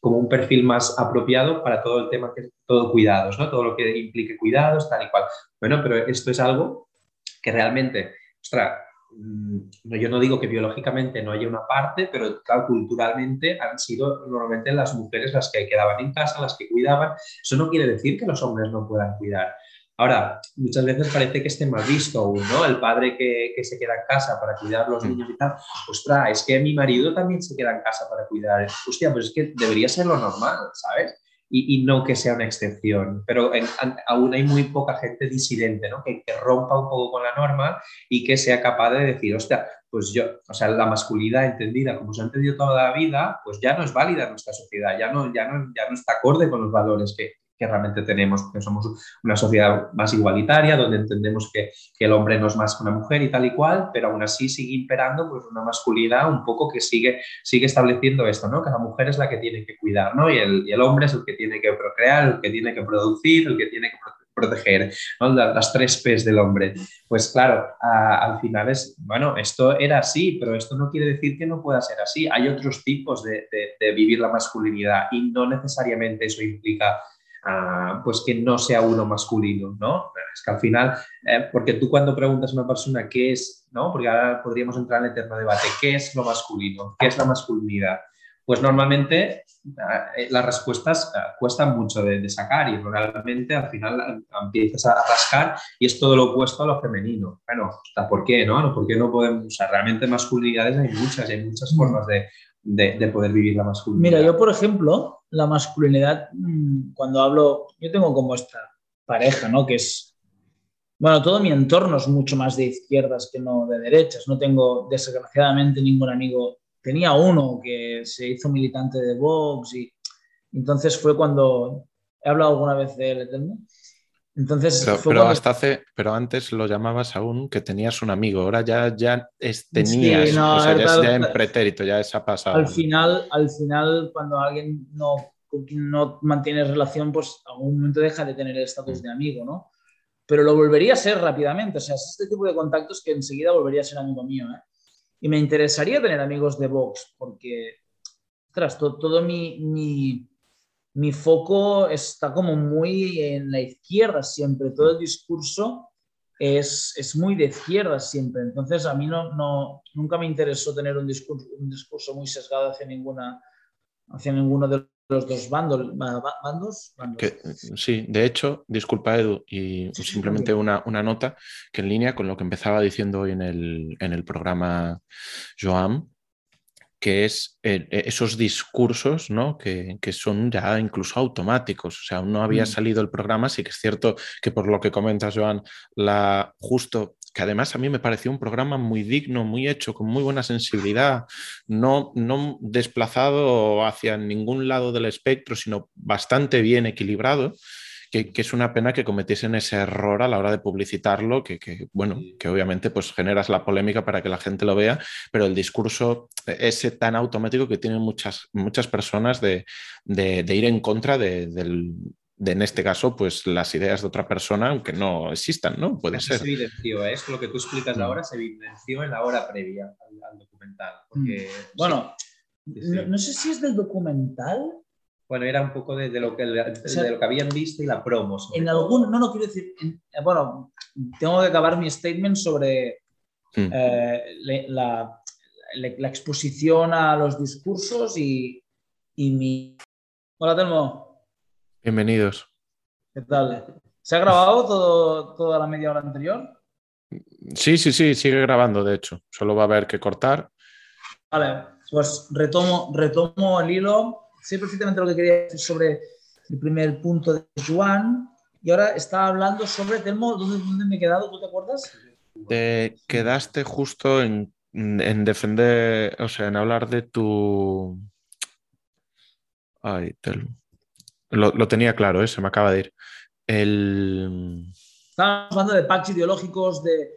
como un perfil más apropiado para todo el tema que todo cuidados, ¿no? Todo lo que implique cuidados, tal y cual. Bueno, pero esto es algo que realmente, ostras, mm, yo no digo que biológicamente no haya una parte, pero culturalmente han sido normalmente las mujeres las que quedaban en casa, las que cuidaban. Eso no quiere decir que los hombres no puedan cuidar. Ahora, muchas veces parece que esté mal visto aún, ¿no? El padre que, que, se queda en casa para cuidar los mm. niños y tal. Ostras, es que mi marido también se queda en casa para cuidar. Hostia, pues es que debería ser lo normal, ¿sabes? Y, no que sea una excepción. Pero aún hay muy poca gente disidente, ¿no? Que, rompa un poco con la norma y que sea capaz de decir, hostia, pues yo, o sea, la masculinidad entendida como se ha entendido toda la vida, pues ya no es válida en nuestra sociedad, ya no, ya no, ya no está acorde con los valores que, que realmente tenemos, porque somos una sociedad más igualitaria, donde entendemos que, que, el hombre no es más que una mujer y tal y cual, pero aún así sigue imperando pues, una masculinidad un poco que sigue, sigue estableciendo esto, ¿no? que la mujer es la que tiene que cuidar ¿no? y, el, y el hombre es el que tiene que procrear, el que tiene que producir, el que tiene que proteger, ¿no? las tres P's del hombre. Pues claro, al final es, bueno, esto era así, pero esto no quiere decir que no pueda ser así. Hay otros tipos de, de vivir la masculinidad y no necesariamente eso implica pues que no sea uno masculino, ¿no? Es que al final, eh, porque tú cuando preguntas a una persona qué es, ¿no? Porque ahora podríamos entrar en el eterno debate, ¿qué es lo masculino? ¿Qué es la masculinidad? Pues normalmente eh, las respuestas eh, cuestan mucho de, sacar y realmente al final empiezas a rascar y es todo lo opuesto a lo femenino. Bueno, ¿por qué no? ¿Por qué no podemos? O sea, realmente masculinidades hay muchas, hay muchas mm. formas de, de, poder vivir la masculinidad. Mira, yo por ejemplo, la masculinidad, mm, cuando hablo, yo tengo como esta pareja, ¿no? Que es, bueno, todo mi entorno es mucho más de izquierdas que no de derechas. No tengo, desgraciadamente, ningún amigo. Tenía uno que se hizo militante de Vox y entonces fue cuando he hablado alguna vez de él, entonces, pero, hasta hace, pero antes lo llamabas aún que tenías un amigo, ahora ya, ya tenías, o sea, ya, en pretérito, ya ha pasado. Al final, al final, cuando alguien no, no mantiene relación, pues a un momento deja de tener el estatus mm. de amigo, ¿no? Pero lo volvería a ser rápidamente, o sea, es este tipo de contactos que enseguida volvería a ser amigo mío, ¿eh? Y me interesaría tener amigos de Vox, porque, tras todo, mi, mi mi foco está como muy en la izquierda siempre, todo el discurso es, es muy de izquierda siempre, entonces a mí no, no, nunca me interesó tener un discurso, un discurso muy sesgado hacia, ninguna, hacia ninguno de los dos bandos. bandos, sí, de hecho, disculpa Edu, y simplemente una, una, nota que en línea con lo que empezaba diciendo hoy en el, en el programa Joan, que es eh, eh, esos discursos ¿no? que, son ya incluso automáticos. O sea, aún no había mm. salido el programa, sí que es cierto que por lo que comentas, Joan, la, justo que además a mí me pareció un programa muy digno, muy hecho, con muy buena sensibilidad, no, no desplazado hacia ningún lado del espectro, sino bastante bien equilibrado que, es una pena que cometiesen ese error a la hora de publicitarlo, que, bueno, que obviamente pues generas la polémica para que la gente lo vea, pero el discurso ese tan automático que tienen muchas, muchas personas de, ir en contra de, en este caso, pues las ideas de otra persona, aunque no existan, ¿no? Puede ser. Se evidenció, ¿eh? lo que tú explicas ahora se evidenció en la hora previa al, documental. Mm. bueno, no, sé si es del documental bueno, era un poco de, lo, que, de, lo que habían visto y la promo. En algún, no, no quiero decir, eh, bueno, tengo que acabar mi statement sobre hmm. eh, la, la, exposición a los discursos y, y mi... Hola, Telmo. Bienvenidos. ¿Qué tal? ¿Se ha grabado todo, toda la media hora anterior? Sí, sí, sí, sigue grabando, de hecho. Solo va a haber que cortar. Vale. pues retomo, retomo el hilo. Sé perfectamente lo que quería decir sobre el primer punto de Juan. Y ahora estaba hablando sobre Telmo. ¿Dónde, dónde me he quedado? ¿Tú te acuerdas? Te quedaste justo en, en defender, o sea, en hablar de tu. Ay, Telmo. Lo, lo tenía claro, ¿eh? se me acaba de ir. El. Estábamos hablando de packs ideológicos, de,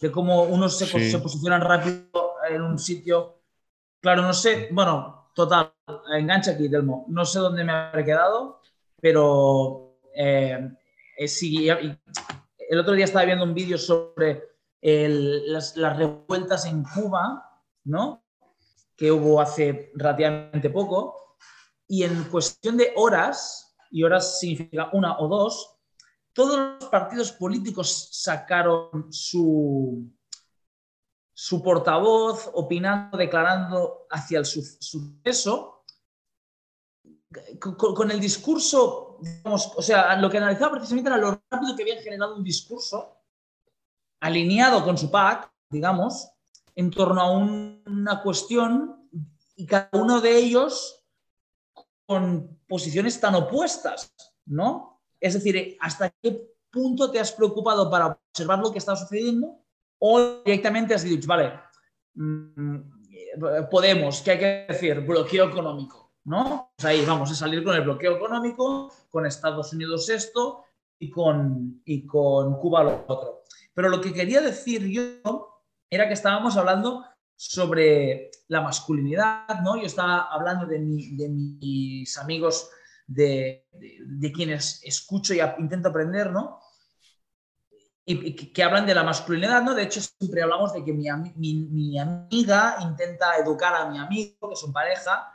de cómo unos se, Sí. se posicionan rápido en un sitio. Claro, no sé, bueno, total, engancha aquí, Telmo. No sé dónde me habré quedado, pero eh, eh, sí, el otro día estaba viendo un vídeo sobre el- las, las revueltas en Cuba, ¿no? Que hubo hace relativamente poco. Y en cuestión de horas, y horas significa una o dos, todos los partidos políticos sacaron su, su portavoz opinando, declarando hacia el su- suceso, con, el discurso, digamos, o sea, lo que analizaba precisamente era lo rápido que habían generado un discurso alineado con su PAC, digamos, en torno a un- una cuestión y cada uno de ellos con posiciones tan opuestas, ¿no? Es decir, ¿hasta qué punto te has preocupado para observar lo que está sucediendo? O directamente has dicho, vale, mm, Podemos, ¿qué hay que decir? Bloqueo económico, ¿no? Pues ahí vamos a salir con el bloqueo económico, con Estados Unidos esto y con, y con Cuba lo otro. Pero lo que quería decir yo era que estábamos hablando sobre la masculinidad, ¿no? Yo estaba hablando de, mi- de mis amigos, de, de- quienes escucho y intento aprender, ¿no? Y, que, hablan de la masculinidad, ¿no? De hecho, siempre hablamos de que mi, mi- mi amiga intenta educar a mi amigo, que son pareja,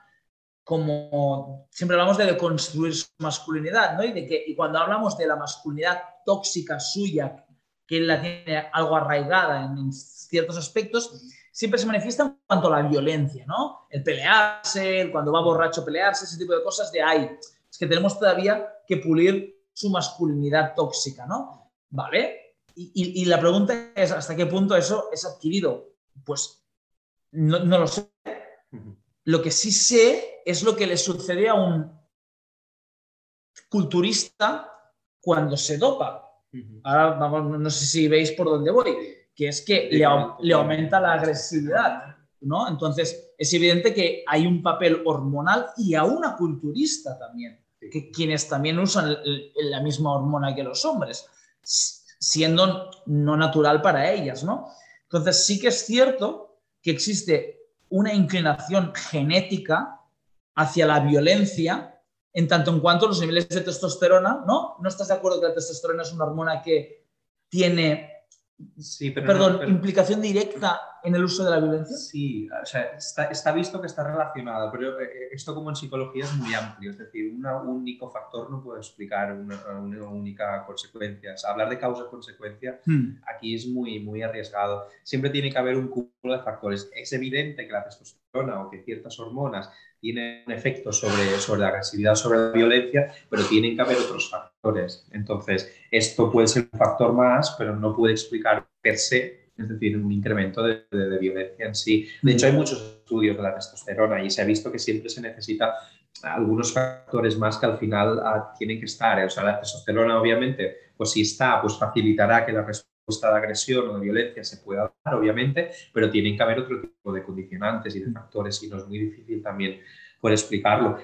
como siempre hablamos de deconstruir su masculinidad, ¿no? Y, de que, y cuando hablamos de la masculinidad tóxica suya, que él la tiene algo arraigada en, en ciertos aspectos, siempre se manifiesta en cuanto a la violencia, ¿no? El pelearse, el cuando va borracho pelearse, ese tipo de cosas de ahí. Es que tenemos todavía que pulir su masculinidad tóxica, ¿no? ¿Vale? Y, la pregunta es, ¿hasta qué punto eso es adquirido? Pues no, no lo sé. Lo que sí sé es lo que le sucede a un culturista cuando se dopa. Ahora vamos, no sé si veis por dónde voy, que es que le, au- le aumenta la agresividad, ¿no? Entonces es evidente que hay un papel hormonal y a una culturista también, que quienes también usan el- el- la misma hormona que los hombres, siendo no natural para ellas, ¿no? Entonces sí que es cierto que existe una inclinación genética hacia la violencia en tanto en cuanto los niveles de testosterona, ¿no? ¿No estás de acuerdo que la testosterona es una hormona que tiene, Sí, pero perdón, no, pero- implicación directa en el uso de la violencia? Sí, o sea, está, está visto que está relacionado, pero eh, esto como en psicología es muy amplio, es decir, un único factor no puede explicar una, una única consecuencia. O sea, hablar de causa-consecuencia Hmm. aquí es muy, muy arriesgado. Siempre tiene que haber un cúmulo de factores. Es evidente que la testosterona o que ciertas hormonas tienen un efecto sobre, sobre la agresividad, sobre la violencia, pero tienen que haber otros factores. Entonces, esto puede ser un factor más, pero no puede explicar per se, es decir, un incremento de, de- de violencia en sí. De hecho, hay muchos estudios de la testosterona y se ha visto que siempre se necesita algunos factores más que al final ah, tienen que estar. O sea, la testosterona, obviamente, pues si está, pues facilitará que la respuesta de agresión o de violencia se pueda dar, obviamente, pero tienen que haber otro tipo de condicionantes y de factores y no es muy difícil también por explicarlo.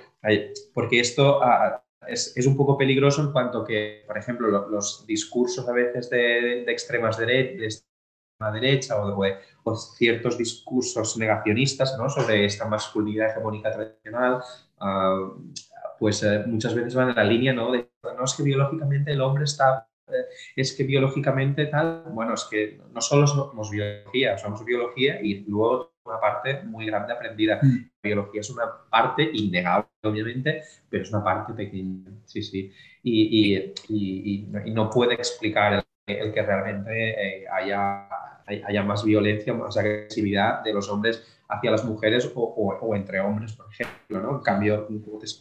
Porque esto ah, es, es un poco peligroso en cuanto que, por ejemplo, lo- los discursos a veces de, de extremas dere- de derecha o, de- o ciertos discursos negacionistas ¿no? sobre esta masculinidad hegemónica tradicional, ah, pues eh, muchas veces van en la línea ¿no? de no es que biológicamente el hombre está eh, es que biológicamente tal, bueno, es que no solo somos biología, somos biología y luego una parte muy grande aprendida. Mm. Biología es una parte innegable, obviamente, pero es una parte pequeña, sí, sí. Y, y- y- y no puede explicar el, el que realmente eh, haya, hay- haya más violencia, más agresividad de los hombres hacia las mujeres o, o- o entre hombres, por ejemplo, ¿no? En cambio,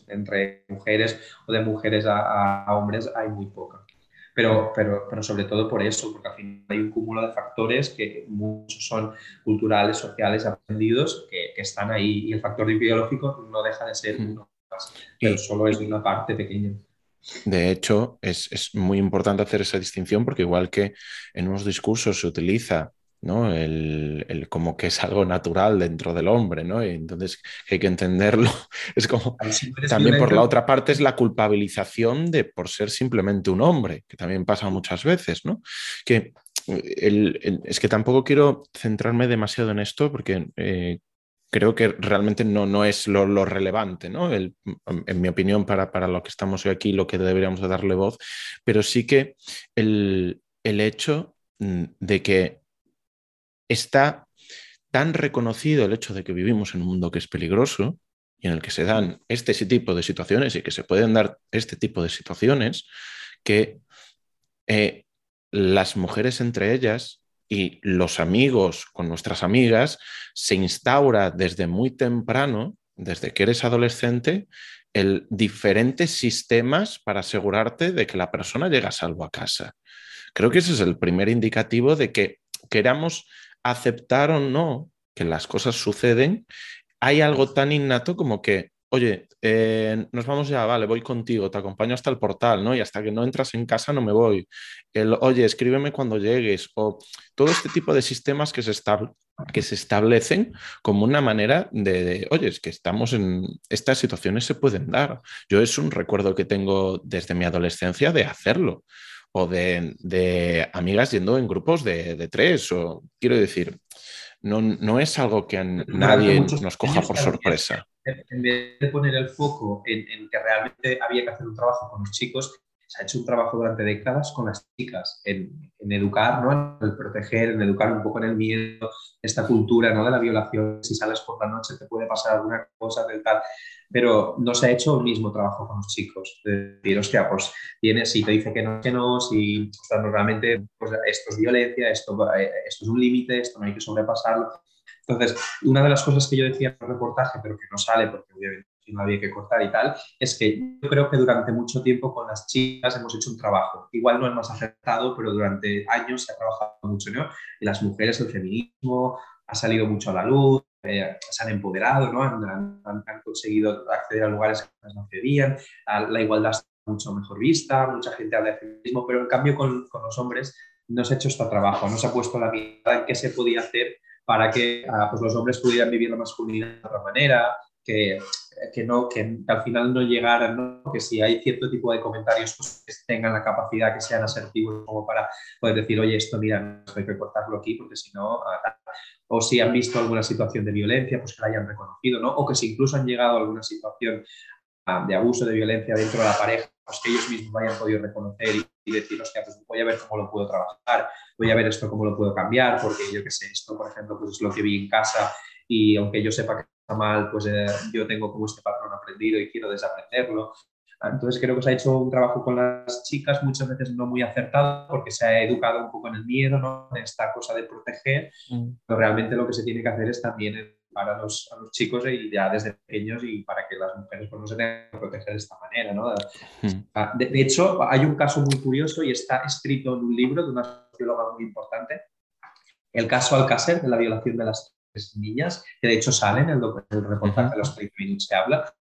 entre mujeres o de mujeres a, a- a hombres hay muy poca. pero, pero, pero sobre todo por eso, porque al final hay un cúmulo de factores que muchos son culturales, sociales, aprendidos, que, que están ahí y el factor biológico no deja de ser uno más, pero solo es una parte pequeña. De hecho, es, es, muy importante hacer esa distinción porque igual que en unos discursos se utiliza ¿no? El, el, como que es algo natural dentro del hombre, ¿no? Y entonces hay que entenderlo. (laughs) Es como también por la otra parte es la culpabilización de por ser simplemente un hombre, que también pasa muchas veces, ¿no? Que el, el, es que tampoco quiero centrarme demasiado en esto porque eh, creo que realmente no, no es lo, lo relevante, ¿no? El, en mi opinión, para, para, lo que estamos hoy aquí, lo que deberíamos de darle voz, pero sí que el, el hecho mm, de que está tan reconocido el hecho de que vivimos en un mundo que es peligroso y en el que se dan este tipo de situaciones y que se pueden dar este tipo de situaciones, que eh, las mujeres entre ellas y los amigos con nuestras amigas se instaura desde muy temprano, desde que eres adolescente, el diferentes sistemas para asegurarte de que la persona llega salvo a casa. Creo que ese es el primer indicativo de que queramos aceptar o no que las cosas suceden, hay algo tan innato como que, oye, eh, nos vamos ya, vale, voy contigo, te acompaño hasta el portal, ¿no? Y hasta que no entras en casa no me voy. El, oye, escríbeme cuando llegues. O todo este tipo de sistemas que se, que se establecen como una manera de, de, oye, es que estamos en, estas situaciones se pueden dar. Yo es un recuerdo que tengo desde mi adolescencia de hacerlo o de, de amigas yendo en grupos de, de, tres, o quiero decir, no, no es algo que nadie nos coja por sorpresa. En vez de poner el foco en, que realmente había que hacer un trabajo con los chicos, se ha hecho un trabajo durante décadas con las chicas, en, educar, ¿no? en proteger, en educar un poco en el miedo, esta cultura ¿no? de la violación, si sales por la noche te puede pasar alguna cosa del tal pero no se ha hecho el mismo trabajo con los chicos. De decir, hostia, pues tienes, si te dice que no, que no, si o sea, normalmente pues, esto es violencia, esto, eh, esto es un límite, esto no hay que sobrepasarlo. Entonces, una de las cosas que yo decía en el reportaje, pero que no sale porque obviamente no había que cortar y tal, es que yo creo que durante mucho tiempo con las chicas hemos hecho un trabajo. Igual no es más acertado, pero durante años se ha trabajado mucho, ¿no? Y las mujeres, el feminismo, ha salido mucho a la luz, eh, se han empoderado, ¿no? Han, han, han, conseguido acceder a lugares que no accedían, la igualdad está mucho mejor vista, mucha gente habla de feminismo, pero en cambio con, con, los hombres no se ha hecho este trabajo, no se ha puesto la mirada en qué se podía hacer para que ah, pues los hombres pudieran vivir la masculinidad de otra manera, que, que, no, que, al final no llegaran, ¿no? que si hay cierto tipo de comentarios pues, que tengan la capacidad, que sean asertivos como para poder decir, oye, esto mira, hay que cortarlo aquí porque si no, ah, o si han visto alguna situación de violencia, pues que la hayan reconocido, ¿no? o que si incluso han llegado a alguna situación ah, de abuso, de violencia dentro de la pareja, pues que ellos mismos hayan podido reconocer y, y decir, hostia, pues voy a ver cómo lo puedo trabajar, voy a ver esto cómo lo puedo cambiar, porque yo qué sé, esto, por ejemplo, pues es lo que vi en casa y aunque yo sepa que está mal, pues eh, yo tengo como este patrón aprendido y quiero desaprenderlo. Entonces creo que se ha hecho un trabajo con las chicas muchas veces no muy acertado porque se ha educado un poco en el miedo, ¿no? en esta cosa de proteger, mm. pero realmente lo que se tiene que hacer es también para los, a los chicos y ya desde pequeños y para que las mujeres pues, no se tengan que proteger de esta manera. ¿no? Mm. De, de, hecho, hay un caso muy curioso y está escrito en un libro de una socióloga muy importante, el caso Alcácer de la violación de las niñas, que de hecho salen en el, el reportaje de los 30 minutos se habla,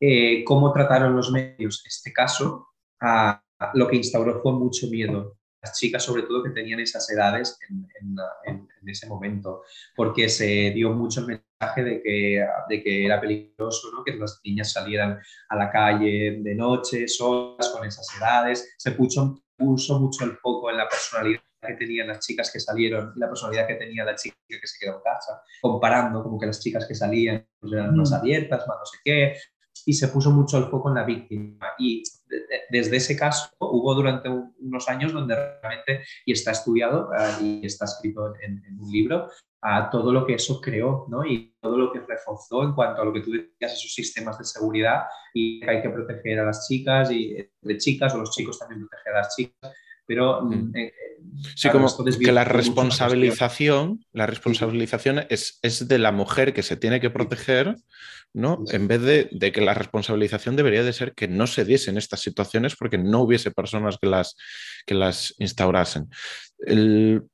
eh, cómo trataron los medios este caso, a, a, lo que instauró fue mucho miedo. Las chicas, sobre todo, que tenían esas edades en, en, en, en ese momento, porque se dio mucho el mensaje de que, de que era peligroso ¿no? que las niñas salieran a la calle de noche, solas, con esas edades. Se puso, puso mucho el foco en la personalidad que tenían las chicas que salieron y la personalidad que tenía la chica que se quedó en casa, comparando como que las chicas que salían pues, eran más abiertas, más no sé qué, y se puso mucho el foco en la víctima. Y desde ese caso hubo durante unos años donde realmente, y está estudiado uh, y está escrito en, en un libro, a todo lo que eso creó ¿no? y todo lo que reforzó en cuanto a lo que tú decías, esos sistemas de seguridad y que hay que proteger a las chicas y de chicas o los chicos también proteger a las chicas pero mm. eh, Sí, como que la responsabilización, la responsabilización es, es, de la mujer que se tiene que proteger, ¿no? En vez de, de, que la responsabilización debería de ser que no se diesen estas situaciones porque no hubiese personas que las, que las instaurasen. El,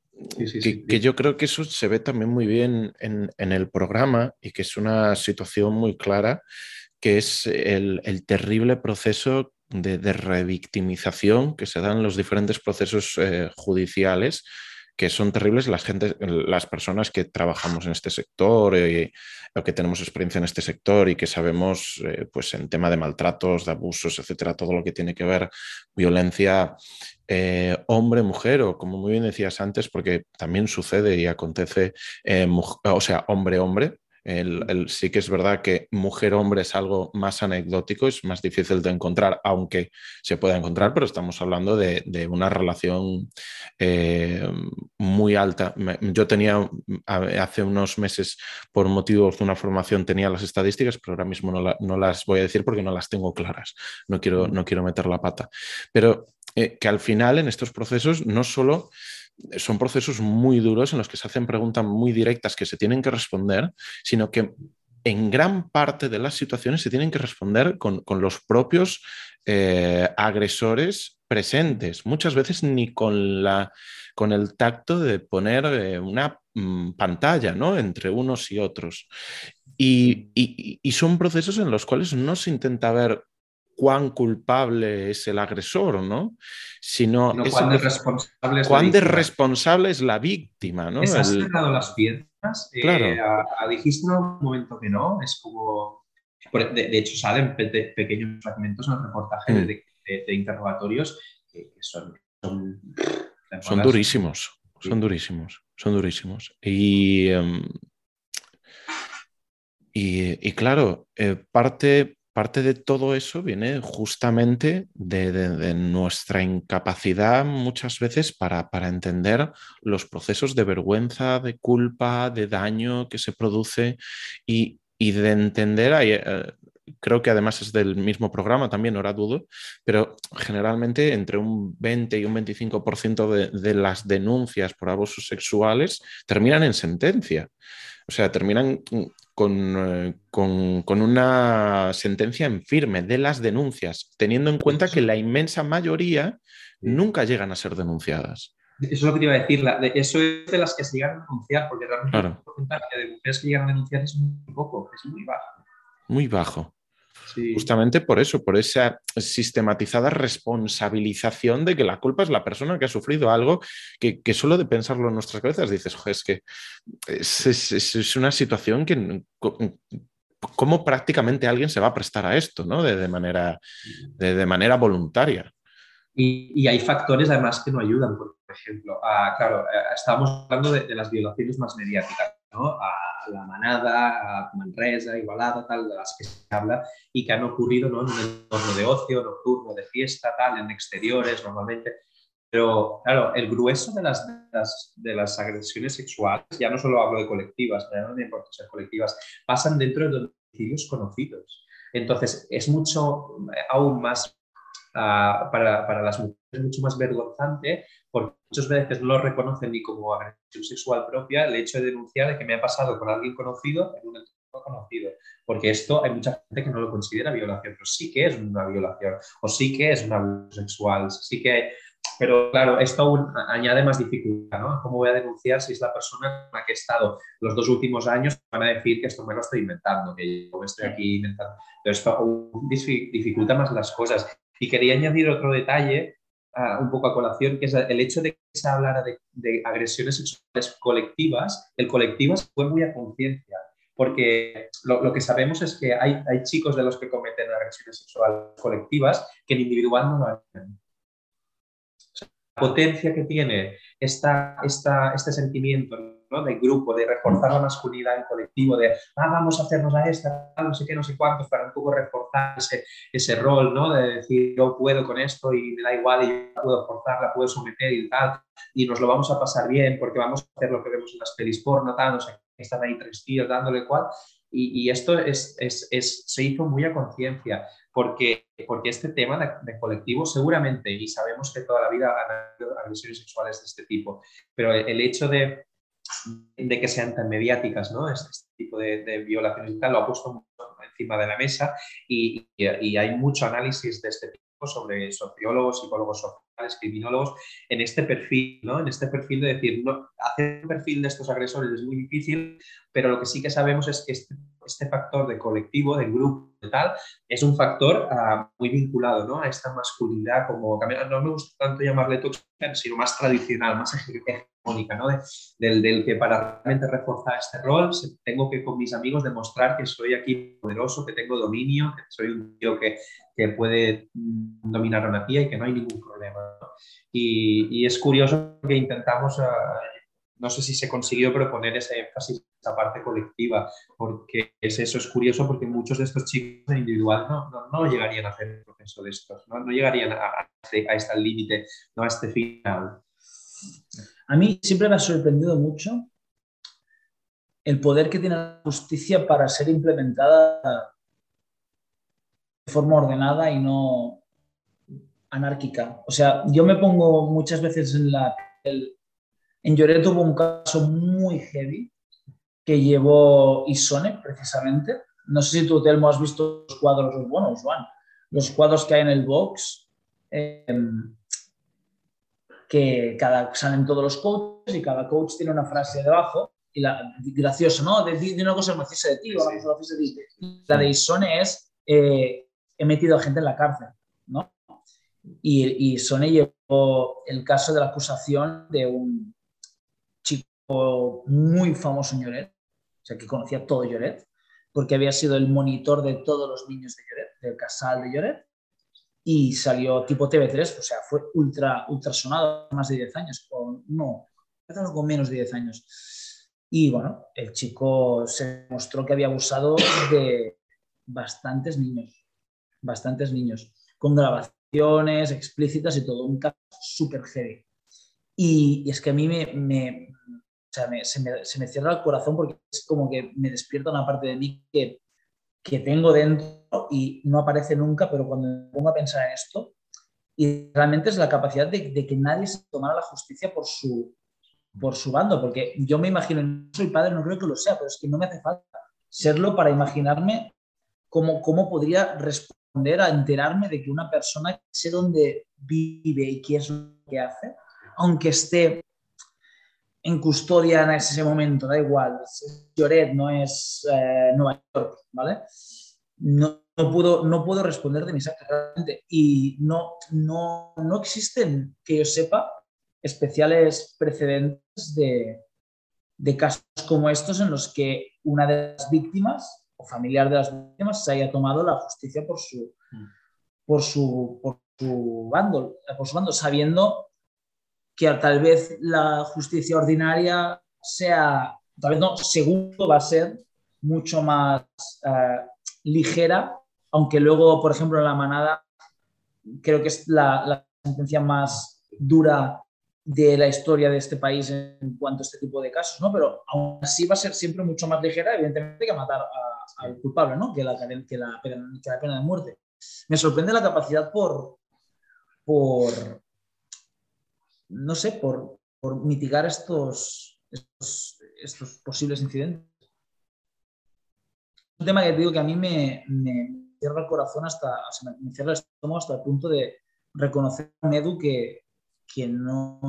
que, yo creo que eso se ve también muy bien en, en, el programa y que es una situación muy clara, que es el, el terrible proceso de, revictimización que se dan en los diferentes procesos eh, judiciales que son terribles. Las, gente, las personas que trabajamos en este sector eh, o que tenemos experiencia en este sector y que sabemos eh, pues en tema de maltratos, de abusos, etcétera, todo lo que tiene que ver violencia hombre, mujer o como muy bien decías antes, porque también sucede y acontece, o sea, hombre, hombre, el, sí que es verdad que mujer-hombre es algo más anecdótico, es más difícil de encontrar, aunque se pueda encontrar, pero estamos hablando de, una relación eh, muy alta. Yo tenía hace unos meses, por motivos de una formación, tenía las estadísticas, pero ahora mismo no, las voy a decir porque no las tengo claras. No quiero, no quiero meter la pata. Pero eh, que al final en estos procesos no solo son procesos muy duros en los que se hacen preguntas muy directas que se tienen que responder, sino que en gran parte de las situaciones se tienen que responder con, los propios eh, agresores presentes, muchas veces ni con, la, con el tacto de poner eh, una mm, pantalla ¿no? entre unos y otros. Y, y, son procesos en los cuales no se intenta ver cuán culpable es el agresor, ¿no? Sino cuán, de responsable, es cuán la responsable es la víctima, ¿no? ¿Has el... las piernas? Eh, claro. dijiste en un momento que no, es como... De, hecho, salen pequeños fragmentos en el reportaje mm. de, interrogatorios que, son... Son, durísimos, son durísimos, son durísimos. Y... Em, y, claro, eh, parte, parte de todo eso viene justamente de, nuestra incapacidad muchas veces para, entender los procesos de vergüenza, de culpa, de daño que se produce y, de entender, eh, creo que además es del mismo programa también, ahora dudo, pero generalmente entre un 20 y un 25% de, de las denuncias por abusos sexuales terminan en sentencia. O sea, terminan eh, con, con, una sentencia en firme de las denuncias, teniendo en cuenta que la inmensa mayoría nunca llegan a ser denunciadas. Eso es lo que te iba a decir, eso es de las que se llegan a denunciar, porque realmente el porcentaje de mujeres que llegan a denunciar es muy poco, es muy bajo. Muy bajo. Justamente por eso, por esa sistematizada responsabilización de que la culpa es la persona que ha sufrido algo que, solo de pensarlo en nuestras cabezas dices, es que es, una situación que... ¿Cómo prácticamente alguien se va a prestar a esto, ¿no? de, manera, de, manera voluntaria? Y, hay factores además que no ayudan, por ejemplo, claro, eh, estábamos hablando de, las violaciones más mediáticas, ¿no? La Manada, a Manresa, Igualada, tal, de las que se habla y que han ocurrido ¿no? en un entorno de ocio, nocturno, de fiesta, tal, en exteriores normalmente. Pero claro, el grueso de las, de las, agresiones sexuales, ya no solo hablo de colectivas, ya no importa ser colectivas, pasan dentro de domicilios conocidos. Entonces, es mucho, aún más para, para, las mujeres mucho más vergonzante porque muchas veces no lo reconocen ni como agresión sexual propia el hecho de denunciar de que me ha pasado con alguien conocido en un entorno conocido. Porque esto hay mucha gente que no lo considera violación, pero sí que es una violación o sí que es un abuso sexual, sí que... Pero claro, esto aún añade más dificultad, ¿no? ¿Cómo voy a denunciar si es la persona con la que he estado los dos últimos años? Van a decir que esto me lo estoy inventando, que yo me estoy aquí inventando. Pero esto aún dificulta más las cosas. Y quería añadir otro detalle, un poco a colación, que es el hecho de que se hablara de, de agresiones sexuales colectivas. El colectivas fue muy a conciencia, porque lo, lo, que sabemos es que hay, hay chicos de los que cometen agresiones sexuales colectivas que en individual no lo hacen. la potencia que tiene esta, esta, este sentimiento ¿no? de grupo, de reforzar la masculinidad en colectivo, de ah, vamos a hacernos a esta, no sé qué, no sé cuántos, para un poco reforzar ese, ese rol, ¿no? de decir yo puedo con esto y me da igual y yo puedo forzar, la puedo someter y tal, y nos lo vamos a pasar bien porque vamos a hacer lo que vemos en las pelis porno, tal, no sé, están ahí tres tíos dándole cual. Y, esto es, se hizo muy a conciencia, porque, porque este tema de, colectivo seguramente, y sabemos que toda la vida han habido agresiones sexuales de este tipo, pero el hecho de, de que sean tan mediáticas, ¿no? Este, tipo de, violaciones y tal, lo ha puesto encima de la mesa y, hay mucho análisis de este tipo sobre sociólogos, psicólogos criminólogos, en este perfil, ¿no? En este perfil de decir, no, hacer un perfil de estos agresores es muy difícil, pero lo que sí que sabemos es que este, este factor de colectivo, de grupo, tal, es un factor uh, muy vinculado ¿no? a esta masculinidad, como no me gusta tanto llamarle tóxica, sino más tradicional, más hegemónica, ¿no? del, del, que para realmente reforzar este rol tengo que con mis amigos demostrar que soy aquí poderoso, que tengo dominio, que soy un tío que, que puede mm, dominar a una tía y que no hay ningún problema. ¿No? Y, y, es curioso que intentamos uh, no sé si se consiguió proponer ese énfasis, esa parte colectiva, porque es eso, es curioso porque muchos de estos chicos en individual no, no, llegarían a hacer un proceso de estos, no, llegarían a, a, este, a este límite, no a este final. A mí siempre me ha sorprendido mucho el poder que tiene la justicia para ser implementada de forma ordenada y no anárquica. O sea, yo me pongo muchas veces en la en Lloret hubo un caso muy heavy que llevó Isone, precisamente. No sé si tú, Telmo, has visto los cuadros, bueno, Juan, los cuadros que hay en el box, em, que cada, salen todos los coaches y cada coach tiene una frase debajo. Y la, gracioso, ¿no? De, de una cosa graciosa de ti, cosa de ti. La de Isone es, eh, he metido a gente en la cárcel, ¿no? Y, y Isone llevó el caso de la acusación de un, muy famoso en Lloret, o sea, que conocía todo Lloret, porque había sido el monitor de todos los niños de Lloret, del casal de Lloret, y salió tipo TV3, o sea, fue ultra, ultra sonado, más de 10 años, o no, algo menos de 10 años. Y bueno, el chico se mostró que había abusado de bastantes niños, bastantes niños, con grabaciones explícitas y todo, un caso súper heavy. Y, es que a mí me, sea, se, me, se, me, cierra el corazón porque es como que me despierta una parte de mí que, que tengo dentro y no aparece nunca, pero cuando me pongo a pensar en esto, y realmente es la capacidad de, de que nadie se tomara la justicia por su, por su bando, porque yo me imagino, no soy padre, no creo que lo sea, pero es que no me hace falta serlo para imaginarme cómo, cómo podría responder a enterarme de que una persona sé dónde vive y qué es lo que hace, aunque esté en custodia en ese momento, da igual, es Lloret, no es eh, Nueva York, ¿vale? No, no, puedo, no puedo responder de mis actos realmente y no, no, no existen, que yo sepa, especiales precedentes de, de casos como estos en los que una de las víctimas o familiar de las víctimas se haya tomado la justicia por su, mm. por su, por su bando, por su bando, sabiendo que tal vez la justicia ordinaria sea, tal vez no, seguro va a ser mucho más eh, ligera, aunque luego, por ejemplo, en la manada creo que es la, sentencia más dura de la historia de este país en cuanto a este tipo de casos, ¿no? Pero aún así va a ser siempre mucho más ligera, evidentemente, que matar al culpable, ¿no? Que la, que, la, que la pena de muerte. Me sorprende la capacidad por, por, no sé, por, mitigar estos, estos, posibles incidentes. Un tema que te digo que a mí me, cierra el corazón hasta, me cierra el estómago hasta el punto de reconocer a un Edu que, no,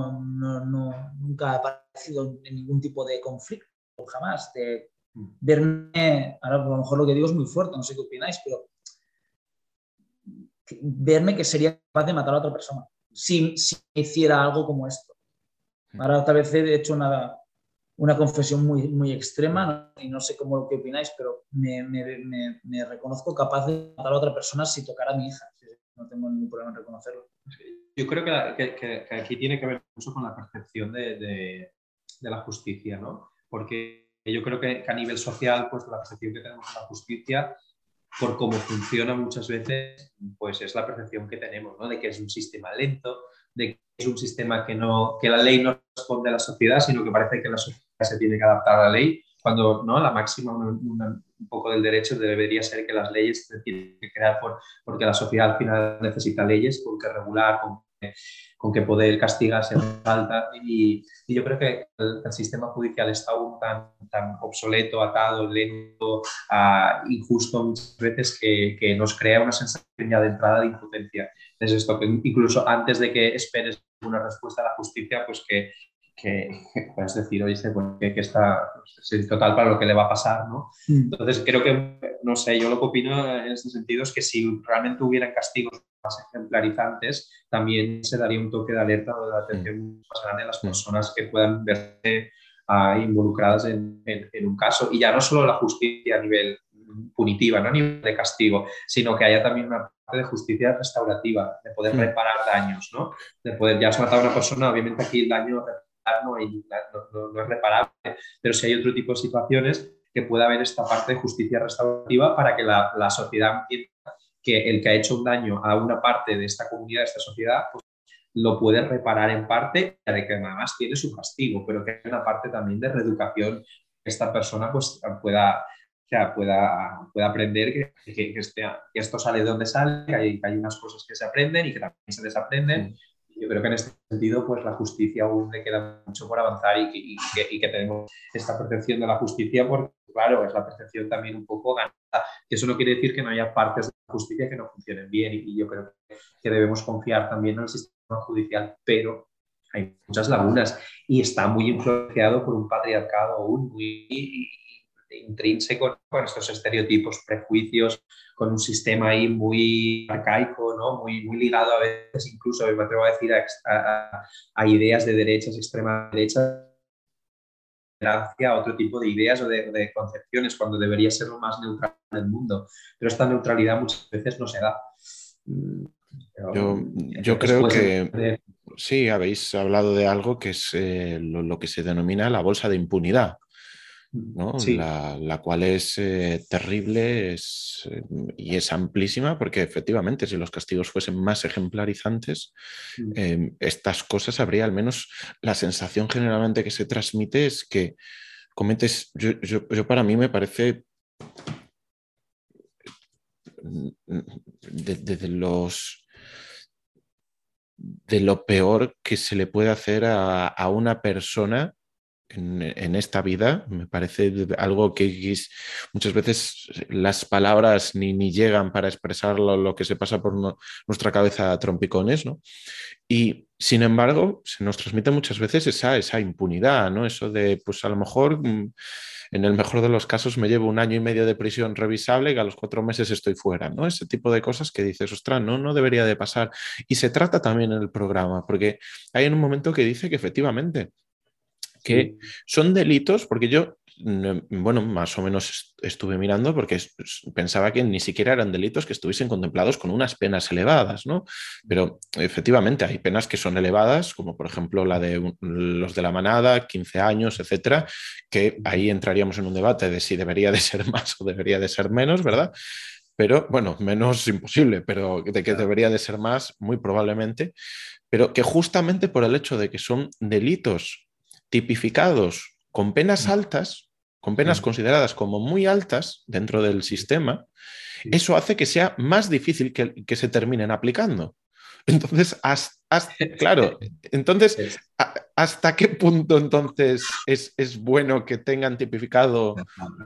nunca ha aparecido en ningún tipo de conflicto, jamás. De verme, ahora a lo mejor lo que digo es muy fuerte, no sé qué opináis, pero verme que sería capaz de matar a otra persona si, hiciera algo como esto. Hmm. Ahora tal vez he hecho una, una confesión muy, muy extrema y no sé cómo lo que opináis, pero me, me, me, reconozco capaz de matar a otra persona si tocara a mi hija. No tengo ningún problema en reconocerlo. Yo creo que, que, aquí tiene que ver mucho con la percepción de, de, de, la justicia, ¿no? Porque yo creo que, a nivel social, pues la percepción que tenemos de la justicia por cómo funciona muchas veces, pues es la percepción que tenemos, ¿no? De que es un sistema lento, de que es un sistema que, no, que la ley no responde a la sociedad, sino que parece que la sociedad se tiene que adaptar a la ley, cuando ¿no? la máxima, un poco del derecho debería ser que las leyes se tienen que crear por, porque la sociedad al final necesita leyes con que regular, con con que poder castigar se falta. Y, yo creo que el, sistema judicial está aún tan, tan obsoleto, atado, lento, injusto muchas veces que, que, nos crea una sensación ya de entrada de impotencia. Es esto, que incluso antes de que esperes una respuesta a la justicia, pues que, que, (laughs) puedes decir, oye, que, que está es total para lo que le va a pasar, ¿no? Mm. Entonces, creo que, no sé, yo lo que opino en este sentido es que si realmente hubieran castigos más ejemplarizantes, también se daría un toque de alerta o de atención mm. más grande a las mm. personas que puedan verse ah, involucradas en, en, un caso. Y ya no solo la justicia a nivel punitiva, no a nivel de castigo, sino que haya también una parte de justicia restaurativa, de poder reparar daños, ¿no? De poder, ya has matado a una persona, obviamente aquí el daño no, es reparable, pero si hay otro tipo de situaciones que pueda haber esta parte de justicia restaurativa para que la, sociedad entienda que el que ha hecho un daño a una parte de esta comunidad, de esta sociedad, pues, lo puede reparar en parte, de que además tiene su castigo, pero que hay una parte también de reeducación que esta persona pues, pueda, pueda, pueda aprender que, que, este, que, esto sale de donde sale, que hay, hay, unas cosas que se aprenden y que también se desaprenden, yo creo que en este sentido, pues la justicia aún le queda mucho por avanzar y que, tenemos esta percepción de la justicia, porque claro, es la percepción también un poco ganada. Eso no quiere decir que no haya partes de la justicia que no funcionen bien y, yo creo que debemos confiar también en el sistema judicial, pero hay muchas lagunas y está muy influenciado por un patriarcado aún muy intrínseco con estos estereotipos, prejuicios, con un sistema ahí muy arcaico, ¿no? muy, muy ligado a veces incluso, me atrevo a decir, a, ideas de derechas, extrema derecha, a otro tipo de ideas o de, concepciones, cuando debería ser lo más neutral del mundo. Pero esta neutralidad muchas veces no se da. Mm, yo, creo que sí, habéis hablado de algo que es eh, lo, que se denomina la bolsa de impunidad. La, cual es eh, terrible es, eh, y es amplísima porque efectivamente si los castigos fuesen más ejemplarizantes, mm. em, estas cosas habría al menos la sensación generalmente que se transmite es que cometes, yo, para mí me parece de, los de lo peor que se le puede hacer a, a una persona en, esta vida. Me parece algo que muchas veces las palabras ni, ni llegan para expresar lo, que se pasa por nuestra cabeza a trompicones, ¿no? Y sin embargo, se nos transmite muchas veces esa, esa impunidad, ¿no? Eso de, pues a lo mejor, mm, en el mejor de los casos, me llevo un año y medio de prisión revisable y a los cuatro meses estoy fuera, ¿no? Ese tipo de cosas que dices, ostras, no, no debería de pasar. Y se trata también en el programa, porque hay un momento que dice que efectivamente que son delitos, porque yo, bueno, más o menos estuve mirando porque pensaba que ni siquiera eran delitos que estuviesen contemplados con unas penas elevadas, ¿no? Pero efectivamente hay penas que son elevadas, como por ejemplo la de los de la manada, 15 años, etcétera, que ahí entraríamos en un debate de si debería de ser (laughs) más o debería de ser menos, ¿verdad? Pero bueno, menos imposible, pero de que debería de ser más, muy probablemente, pero que justamente por el hecho de que son delitos tipificados con penas altas, con penas consideradas como muy altas dentro del sistema, eso hace que sea más difícil que, se terminen aplicando. (laughs) Entonces, claro, (laughs) entonces, ¿hasta qué punto entonces es, es, bueno que tengan tipificado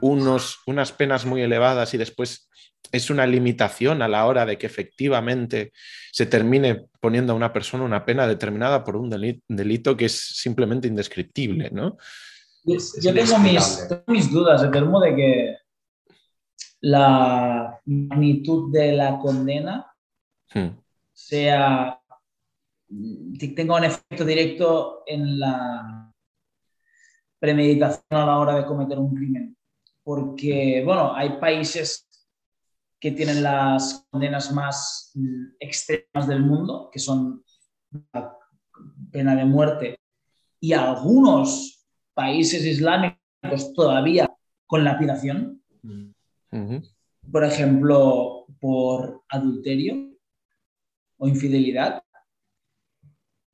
unos, unas penas muy elevadas y después es una limitación a la hora de que efectivamente se termine poniendo a una persona una pena determinada por un delito, que es simplemente indescriptible, ¿no? Yo tengo mis, dudas, en modo de que la magnitud de la condena hmm. sea tenga un efecto directo en la premeditación a la hora de cometer un crimen. Porque, bueno, hay países que tienen las condenas más mm, extremas del mundo, que son la pena de muerte, y algunos países islámicos todavía con lapidación. Por ejemplo, por adulterio o infidelidad.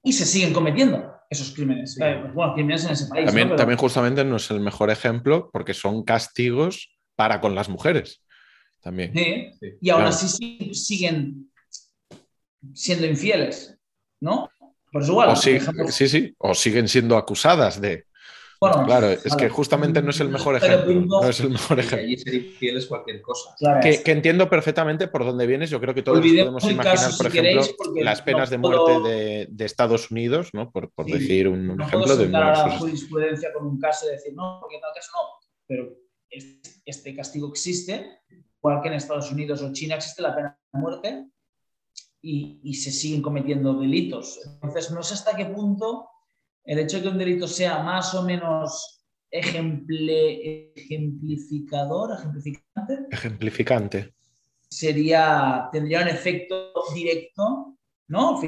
Y se siguen cometiendo. esos crímenes. Eh, bueno, crímenes en ese país. También, también justamente no es el mejor ejemplo porque son castigos para con las mujeres. También. Y aún así siguen siendo infieles, ¿no? Por eso igual. Sí, sí, o siguen siendo acusadas de. Bueno, claro, es que justamente no es el mejor ejemplo. No es el mejor ejemplo. Y ser infieles cualquier cosa. que, entiendo perfectamente por dónde vienes. Yo creo que todos podemos imaginar, por ejemplo, las penas de muerte de, Estados Unidos, ¿no? Por, decir un, ejemplo de. No a la jurisprudencia con un caso y decir, no, porque en tal caso no. Pero este castigo existe, igual que en Estados Unidos o China existe la pena de muerte y, se siguen cometiendo delitos. Entonces, no sé hasta qué punto el hecho de que un delito sea más o menos ejemple, ejemplificador, ejemplificante. Ejemplificante. Sería, tendría un efecto directo, ¿no?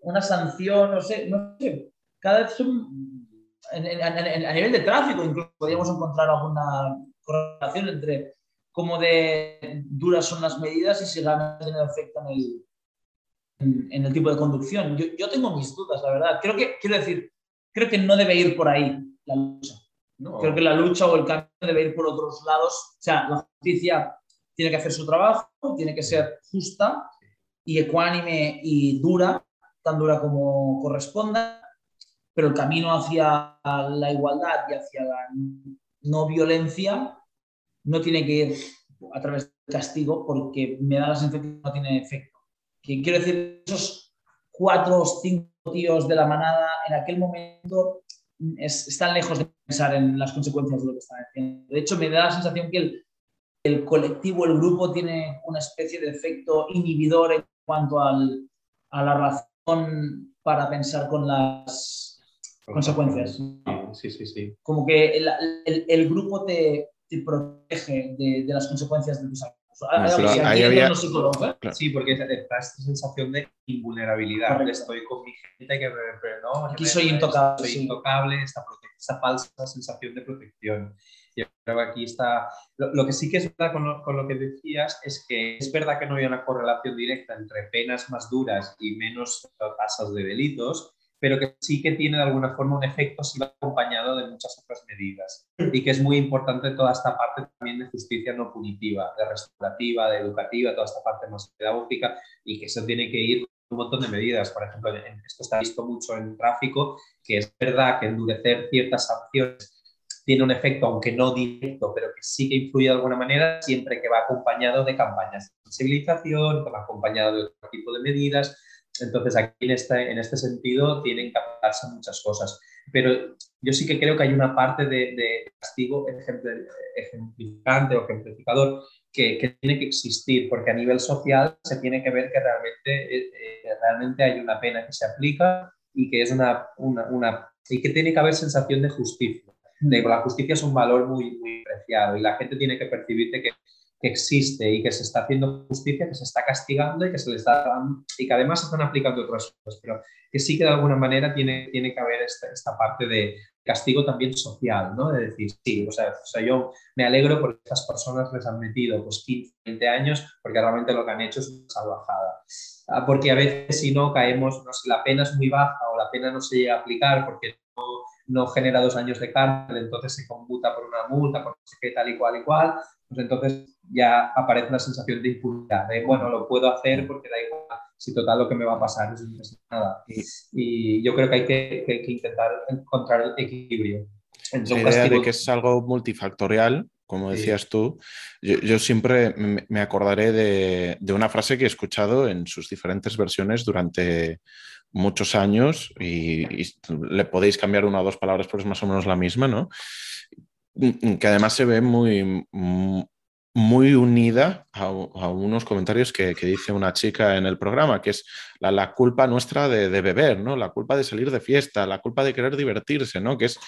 Una sanción, no sé, no sé. Cada vez son, a nivel de tráfico incluso podríamos encontrar alguna correlación entre cómo de duras son las medidas y si realmente efecto en el, en, el tipo de conducción. Yo, tengo mis dudas, la verdad. Creo que, quiero decir, creo que no debe ir por ahí la lucha. Creo que la lucha o el cambio debe ir por otros lados. O sea, la justicia tiene que hacer su trabajo, tiene que ser justa y ecuánime y dura, tan dura como corresponda, pero el camino hacia la igualdad y hacia la no violencia no tiene que ir a través del castigo porque me da la sensación que no tiene efecto que quiero decir, esos cuatro o cinco tíos de la manada en aquel momento están lejos de pensar en las consecuencias de lo que están haciendo. De hecho, me da la sensación que el, el colectivo, el grupo, tiene una especie de efecto inhibidor en cuanto al, a la razón para pensar con las consecuencias. Sí, sí, sí. Como que el, el, el grupo te, te protege de, de, las consecuencias de tus actos. Sí, porque está esta sensación de invulnerabilidad. Estoy con mi gente que me, no, Aquí soy intocable. Soy intocable, esta, esta, falsa sensación de protección. Y creo que aquí está. Lo, que sí que es verdad con lo, con lo, que decías es que es verdad que no hay una correlación directa entre penas más duras y menos tasas de delitos, pero que sí que tiene de alguna forma un efecto si va acompañado de muchas otras medidas. Y que es muy importante toda esta parte también de justicia no punitiva, de restaurativa, de educativa, toda esta parte más pedagógica, y que eso tiene que ir con un montón de medidas. Por ejemplo, esto está visto mucho en tráfico, que es verdad que endurecer ciertas sanciones tiene un efecto, aunque no directo, pero que sí que influye de alguna manera, siempre que va acompañado de campañas de sensibilización, que va acompañado de otro tipo de medidas, entonces, aquí en este, en este sentido tienen que adaptarse muchas cosas. Pero yo sí que creo que hay una parte de, castigo ejemplificante o ejemplificador que, que, tiene que existir, porque a nivel social se tiene que ver que realmente, eh, eh, realmente hay una pena que se aplica y que, es una, una, una, y que tiene que haber sensación de justicia. De, la justicia es un valor muy, muy preciado y la gente tiene que percibirte que que existe y que se está haciendo justicia, que se está castigando y que se le está y que además se están aplicando otras cosas, pero que sí que de alguna manera tiene, tiene que haber esta, esta parte de castigo también social, ¿no? De decir, sí, o sea, o sea, yo me alegro porque estas personas les han metido pues 15, 20 años porque realmente lo que han hecho es una salvajada. Ah, porque a veces si no caemos, no sé, la pena es muy baja o la pena no se llega a aplicar porque no, no genera dos años de cárcel, entonces se computa por una multa, por no sé qué, tal y cual y cual, pues entonces ya aparece una sensación de impunidad, de bueno, lo puedo hacer porque da igual, si total lo que me va a pasar es nada. Y, yo creo que hay que, intentar encontrar el equilibrio. La idea de que es algo multifactorial, como decías tú, yo, siempre me acordaré de, de, una frase que he escuchado en sus diferentes versiones durante muchos años y, le podéis cambiar una o dos palabras, pero es más o menos la misma, ¿no? Que además se ve muy, muy unida a, unos comentarios que, dice una chica en el programa, que es la, culpa nuestra de, beber, ¿no? La culpa de salir de fiesta, la culpa de querer divertirse, ¿no? Que es,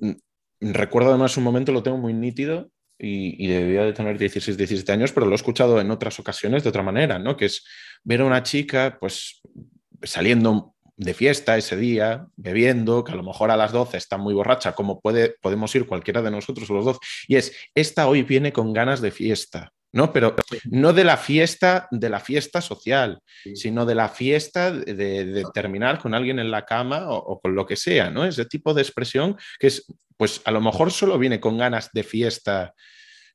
mm, recuerdo además un momento, lo tengo muy nítido y, debía de tener 16, 17 años, pero lo he escuchado en otras ocasiones de otra manera, ¿no? Que es ver a una chica, pues, saliendo de fiesta ese día, bebiendo, que a lo mejor a las 12 está muy borracha, como puede, podemos ir cualquiera de nosotros los dos, y es, esta hoy viene con ganas de fiesta. ¿no? Pero no de la fiesta, de la fiesta social, sino de la fiesta de, terminar con alguien en la cama o, con lo que sea, ¿no? Ese tipo de expresión que es, pues a lo mejor solo viene con ganas de fiesta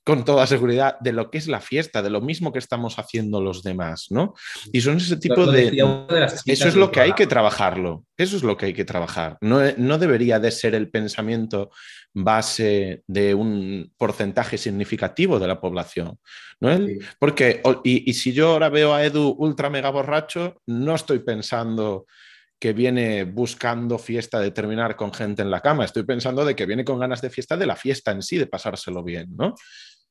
con toda seguridad de lo que es la fiesta, de lo mismo que estamos haciendo los demás, ¿no? Y son ese tipo de... eso es lo que hay que trabajarlo, eso es lo que hay que trabajar. No, no debería de ser el pensamiento base de un porcentaje significativo de la población, ¿no? Porque, y, y si yo ahora veo a Edu ultra mega borracho, no estoy pensando que viene buscando fiesta de terminar con gente en la cama. Estoy pensando de que viene con ganas de fiesta de la fiesta en sí, de pasárselo bien, ¿no?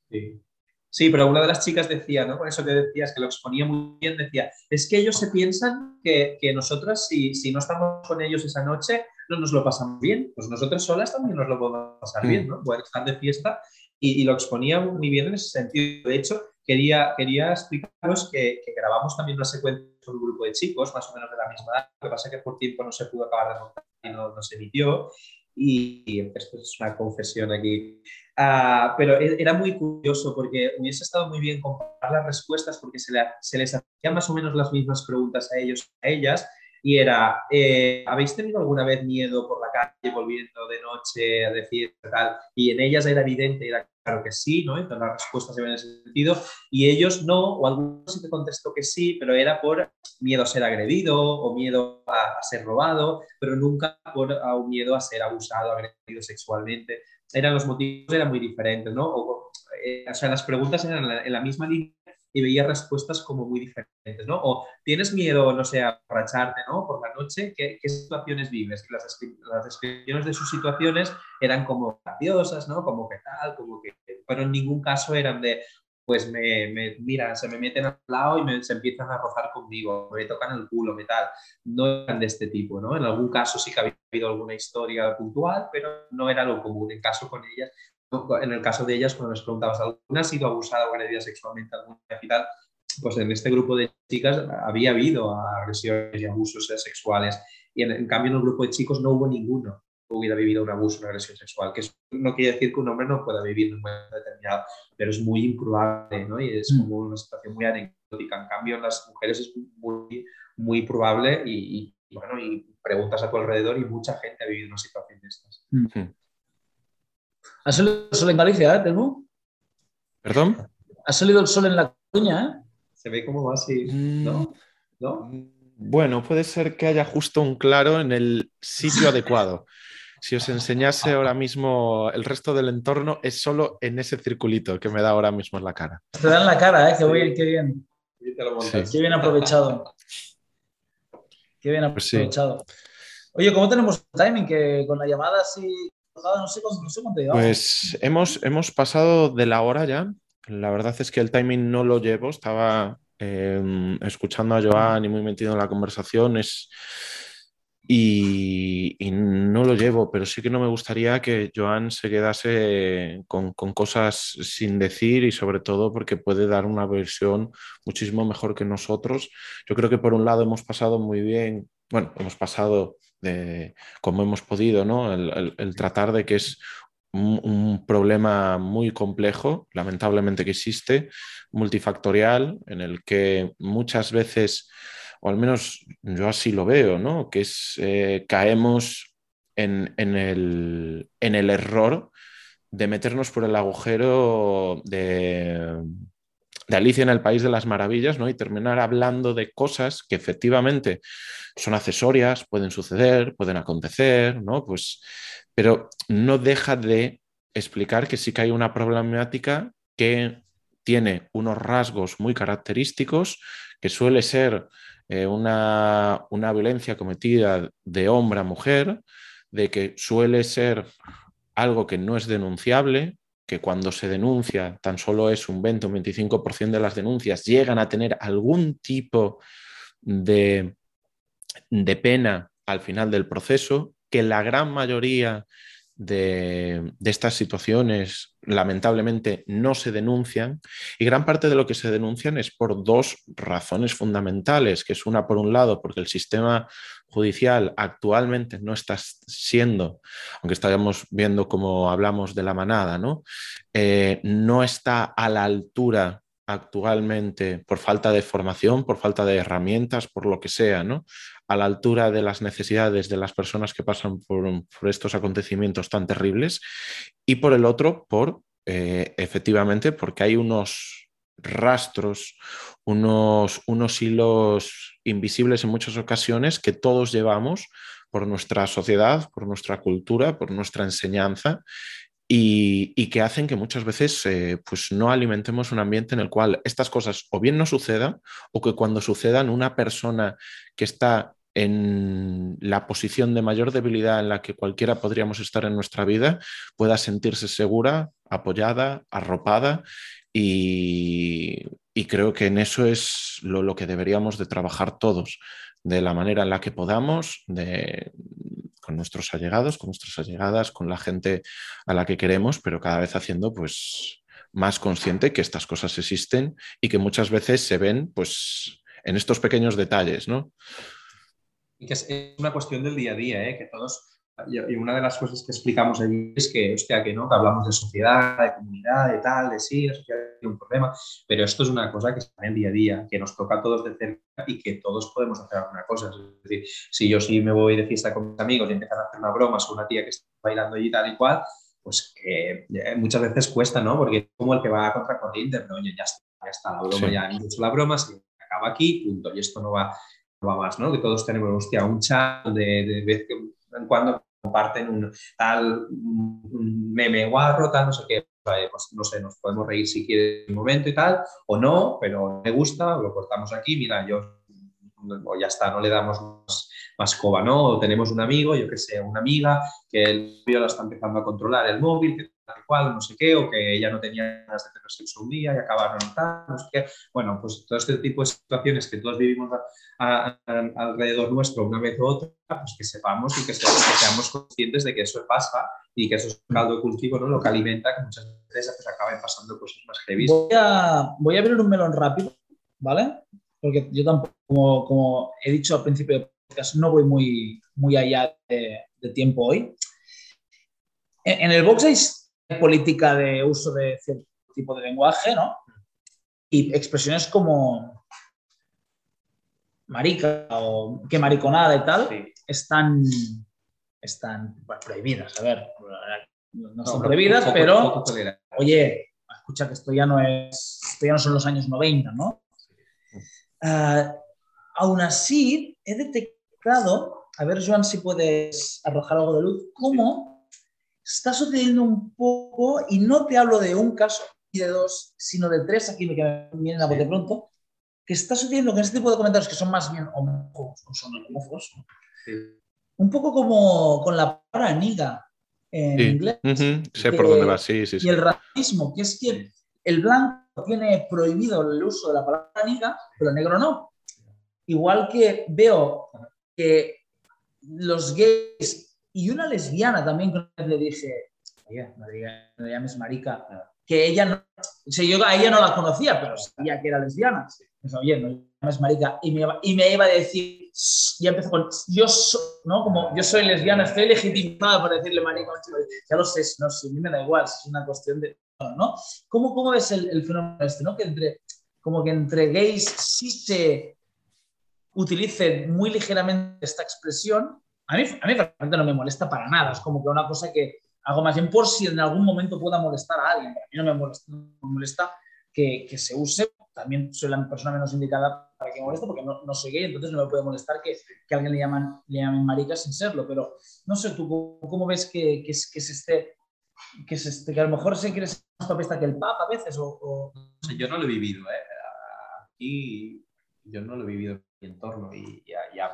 Sí. pero una de las chicas decía, ¿no? Con eso que decías, que lo exponía muy bien, decía, es que ellos se piensan que, que nosotras, si, si, no estamos con ellos esa noche, no nos lo pasamos bien. Pues nosotros solas también nos lo podemos pasar mm. bien, ¿no? Poder estar de fiesta y, lo exponía muy bien en ese sentido. De hecho, quería, quería explicaros que, grabamos también una secuencia con un grupo de chicos, más o menos de la misma edad. Lo que pasa es que por tiempo no se pudo acabar de montar y no, no se emitió. Y esto es una confesión aquí. Ah, pero e, era muy curioso porque hubiese estado muy bien comparar las respuestas porque se, les hacían más o menos las mismas preguntas a ellos a ellas. Y era, eh, ¿habéis tenido alguna vez miedo por la calle volviendo de noche a decir tal? Y en ellas era evidente, era claro que sí, ¿no? Entonces las respuestas ven en ese sentido. Y ellos no, o algunos sí te contestó que sí, pero era por miedo a ser agredido o miedo a, ser robado, pero nunca por un miedo a ser abusado, agredido sexualmente eran los motivos eran muy diferentes, ¿no? O, eh, o sea, las preguntas eran en la, misma línea y veía respuestas como muy diferentes, ¿no? O tienes miedo, no sé, a racharte, ¿no? Por la noche, ¿qué, situaciones vives? Las, descripciones de sus situaciones eran como graciosas, ¿no? Como que tal, como que... Pero en ningún caso eran de, pues me, mira, se me meten al lado y se empiezan a rozar conmigo, me tocan el culo, me tal. No eran de este tipo, ¿no? En algún caso sí que había habido alguna historia puntual, pero no era lo común. En caso con ellas, en el caso de ellas, cuando les preguntabas, ¿alguna ha sido abusada o agredida sexualmente alguna y tal? Pues en este grupo de chicas había habido agresiones y abusos sexuales y en, en cambio en el grupo de chicos no hubo ninguno hubiera vivido un abuso, una agresión sexual, que eso no quiere decir que un hombre no pueda vivir en un momento determinado, pero es muy improbable, ¿no? Y es mm. como una situación muy anecdótica. En cambio, en las mujeres es muy, muy probable y, bueno, y preguntas a tu alrededor y mucha gente ha vivido una situación de estas. Mm. ¿Ha salido el sol en Galicia, eh, ¿Perdón? Ha salido el sol en la cuña, ¿eh? Se ve como va así, ¿no? Mm. ¿No? Bueno, puede ser que haya justo un claro en el sitio adecuado si os enseñase ahora mismo el resto del entorno, es solo en ese circulito que me da ahora mismo en la cara. Te da en la cara, ¿eh? Qué bien, qué bien. Qué bien aprovechado. Qué bien pues aprovechado. Oye, ¿cómo tenemos el timing? Que con la llamada así, Pues hemos, hemos pasado de la hora ya. La verdad es que el timing no lo llevo. Estaba em, escuchando a Joan y muy metido en la conversación. Es y, no lo llevo, pero sí que no me gustaría que Joan se quedase con, cosas sin decir y sobre todo porque puede dar una versión muchísimo mejor que nosotros. Yo creo que por un lado hemos pasado muy bien, bueno, hemos pasado de como hemos podido, ¿no? El, tratar de que es un, problema muy complejo, lamentablemente que existe, multifactorial, en el que muchas veces o al menos yo así lo veo, ¿no? Que es, eh, caemos en, el, error de meternos por el agujero de, de, Alicia en el País de las Maravillas, ¿no? Y terminar hablando de cosas que efectivamente son accesorias, pueden suceder, pueden acontecer, ¿no? Pues, pero no deja de explicar que sí que hay una problemática que tiene unos rasgos muy característicos, que suele ser eh, una, violencia cometida de hombre a mujer, de que suele ser algo que no es denunciable, que cuando se denuncia tan solo es un 20 o 25% de las denuncias llegan a tener algún tipo de, de pena al final del proceso, que la gran mayoría de, estas situaciones lamentablemente no se denuncian y gran parte de lo que se denuncian es por dos razones fundamentales, que es una por un lado porque el sistema judicial actualmente no está siendo, aunque estábamos viendo como hablamos de la manada, ¿no? Eh, no está a la altura actualmente por falta de formación, por falta de herramientas, por lo que sea, ¿no? A la altura de las necesidades de las personas que pasan por, estos acontecimientos tan terribles. Y por el otro, por eh, efectivamente, porque hay unos rastros, unos, unos hilos invisibles en muchas ocasiones que todos llevamos por nuestra sociedad, por nuestra cultura, por nuestra enseñanza y, que hacen que muchas veces eh, pues no alimentemos un ambiente en el cual estas cosas o bien no sucedan o que cuando sucedan una persona que está en la posición de mayor debilidad en la que cualquiera podríamos estar en nuestra vida pueda sentirse segura, apoyada, arropada y, creo que en eso es lo, lo, que deberíamos de trabajar todos, de la manera en la que podamos, de, con nuestros allegados, con nuestras allegadas, con la gente a la que queremos, pero cada vez haciendo pues más consciente que estas cosas existen y que muchas veces se ven pues en estos pequeños detalles, ¿no? Y que es, una cuestión del día a día, ¿eh? que todos y una de las cosas que explicamos allí es que, hostia, que no, que hablamos de sociedad, de comunidad, de tal, de sí, la sociedad tiene un problema, pero esto es una cosa que está en el día a día, que nos toca a todos de cerca y que todos podemos hacer alguna cosa. Es decir, si yo sí me voy de fiesta con mis amigos y empiezan a hacer una broma sobre una tía que está bailando y tal y cual, pues que muchas veces cuesta, ¿no? Porque es como el que va a contracorriente, pero oye, ya está, ya está, la broma, ya han hecho la broma, se acaba aquí, punto, y esto no va más, ¿no? Que todos tenemos, hostia, un chat de, de vez en cuando comparten un tal un meme guarro, tal, no sé qué, pues, no sé, nos podemos reír si quiere un momento y tal, o no, pero me gusta, lo cortamos aquí, mira, yo, o ya está, no le damos más, más coba, ¿no? O tenemos un amigo, yo que sé, una amiga, que el novio la está empezando a controlar el móvil, que cual, no sé qué, o que ella no tenía ganas de tener sexo un día y acabaron tal, no sé qué. Bueno, pues todo este tipo de situaciones que todos vivimos alrededor nuestro una vez u otra, pues que sepamos y que, seamos conscientes de que eso pasa y que eso es un caldo de cultivo, ¿no? Lo que alimenta que muchas veces pues, acaben pasando cosas más heavy. Voy a, voy a abrir un melón rápido, ¿vale? Porque yo tampoco, como, he dicho al principio del podcast, no voy muy, muy allá de, tiempo hoy. En, en el box hay política de uso de cierto tipo de lenguaje, ¿no? Y expresiones como marica o qué mariconada y tal están, están prohibidas. A ver, no, son prohibidas, pero oye, escucha que esto ya no es, esto ya no son los años 90, ¿no? Uh, aún así, he detectado, a ver, Joan, si puedes arrojar algo de luz, cómo está sucediendo un poco, y no te hablo de un caso y de dos, sino de tres aquí que me vienen a bote pronto, que está sucediendo con este tipo de comentarios que son más bien homófobos, son homófobos, un poco como con la palabra niga en inglés. Sé por dónde va, sí, sí, Y el racismo, que es que el blanco tiene prohibido el uso de la palabra niga, pero el negro no. Igual que veo que los gays y una lesbiana también le dije, oye, no, me llames marica, que ella no, o sea, yo a ella no la conocía, pero sabía que era lesbiana. Dije, oye, no llames marica. Y me, y me iba a decir, ya empezó con, yo, ¿no? Como yo soy lesbiana, estoy legitimada para decirle marica. Ya lo sé, no sé, a mí me da igual, es una cuestión de, ¿no? ¿Cómo, cómo ves el, el fenómeno este, no? Que entre, como que entre gays sí se utilice muy ligeramente esta expresión, a mí, a mí no me molesta para nada, es como que una cosa que hago más bien por si en algún momento pueda molestar a alguien. A mí no me molesta, me molesta que, que, se use. También soy la persona menos indicada para que me moleste porque no, no, soy gay, entonces no me puede molestar que, que alguien le, llaman, le llamen marica sin serlo. Pero no sé, tú cómo, ves que, que, que se esté que, se esté, que a lo mejor se quiere ser más papista que el Papa a veces. O, o... yo no lo he vivido. ¿eh? Aquí yo no lo he vivido mi entorno y, y,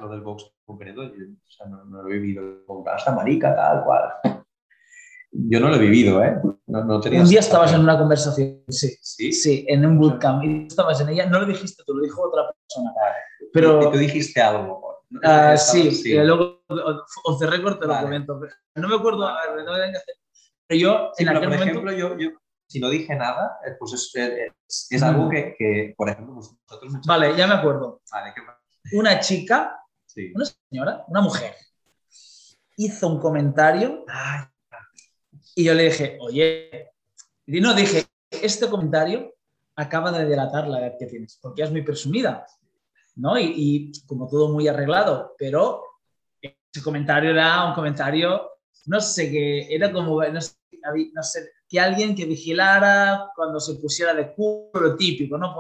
del box concreto, yo, o sea, no, no, lo he vivido esta marica, tal cual. Yo no lo he vivido, ¿eh? No, no un día estabas en una conversación, sí, sí, sí, en un bootcamp y estabas en ella, no lo dijiste tú, lo dijo otra persona. Pero tú dijiste algo. Uh, sí, sí, y luego off the record te lo comento. No me acuerdo, a ver, no pero yo sí, en aquel por momento... ejemplo, yo, yo si no dije nada, eh, pues es, es, es algo que, que, por ejemplo, nosotros... Vale, ya me acuerdo. Vale, ¿qué Una chica, sí. una señora, una mujer, hizo un comentario y yo le dije, oye, y no dije, este comentario acaba de delatar la edad que tienes, porque es muy presumida, ¿no? Y, y como todo muy arreglado, pero ese comentario era un comentario, no sé, que era como, no sé, no sé que alguien que vigilara cuando se pusiera de culo, típico, ¿no?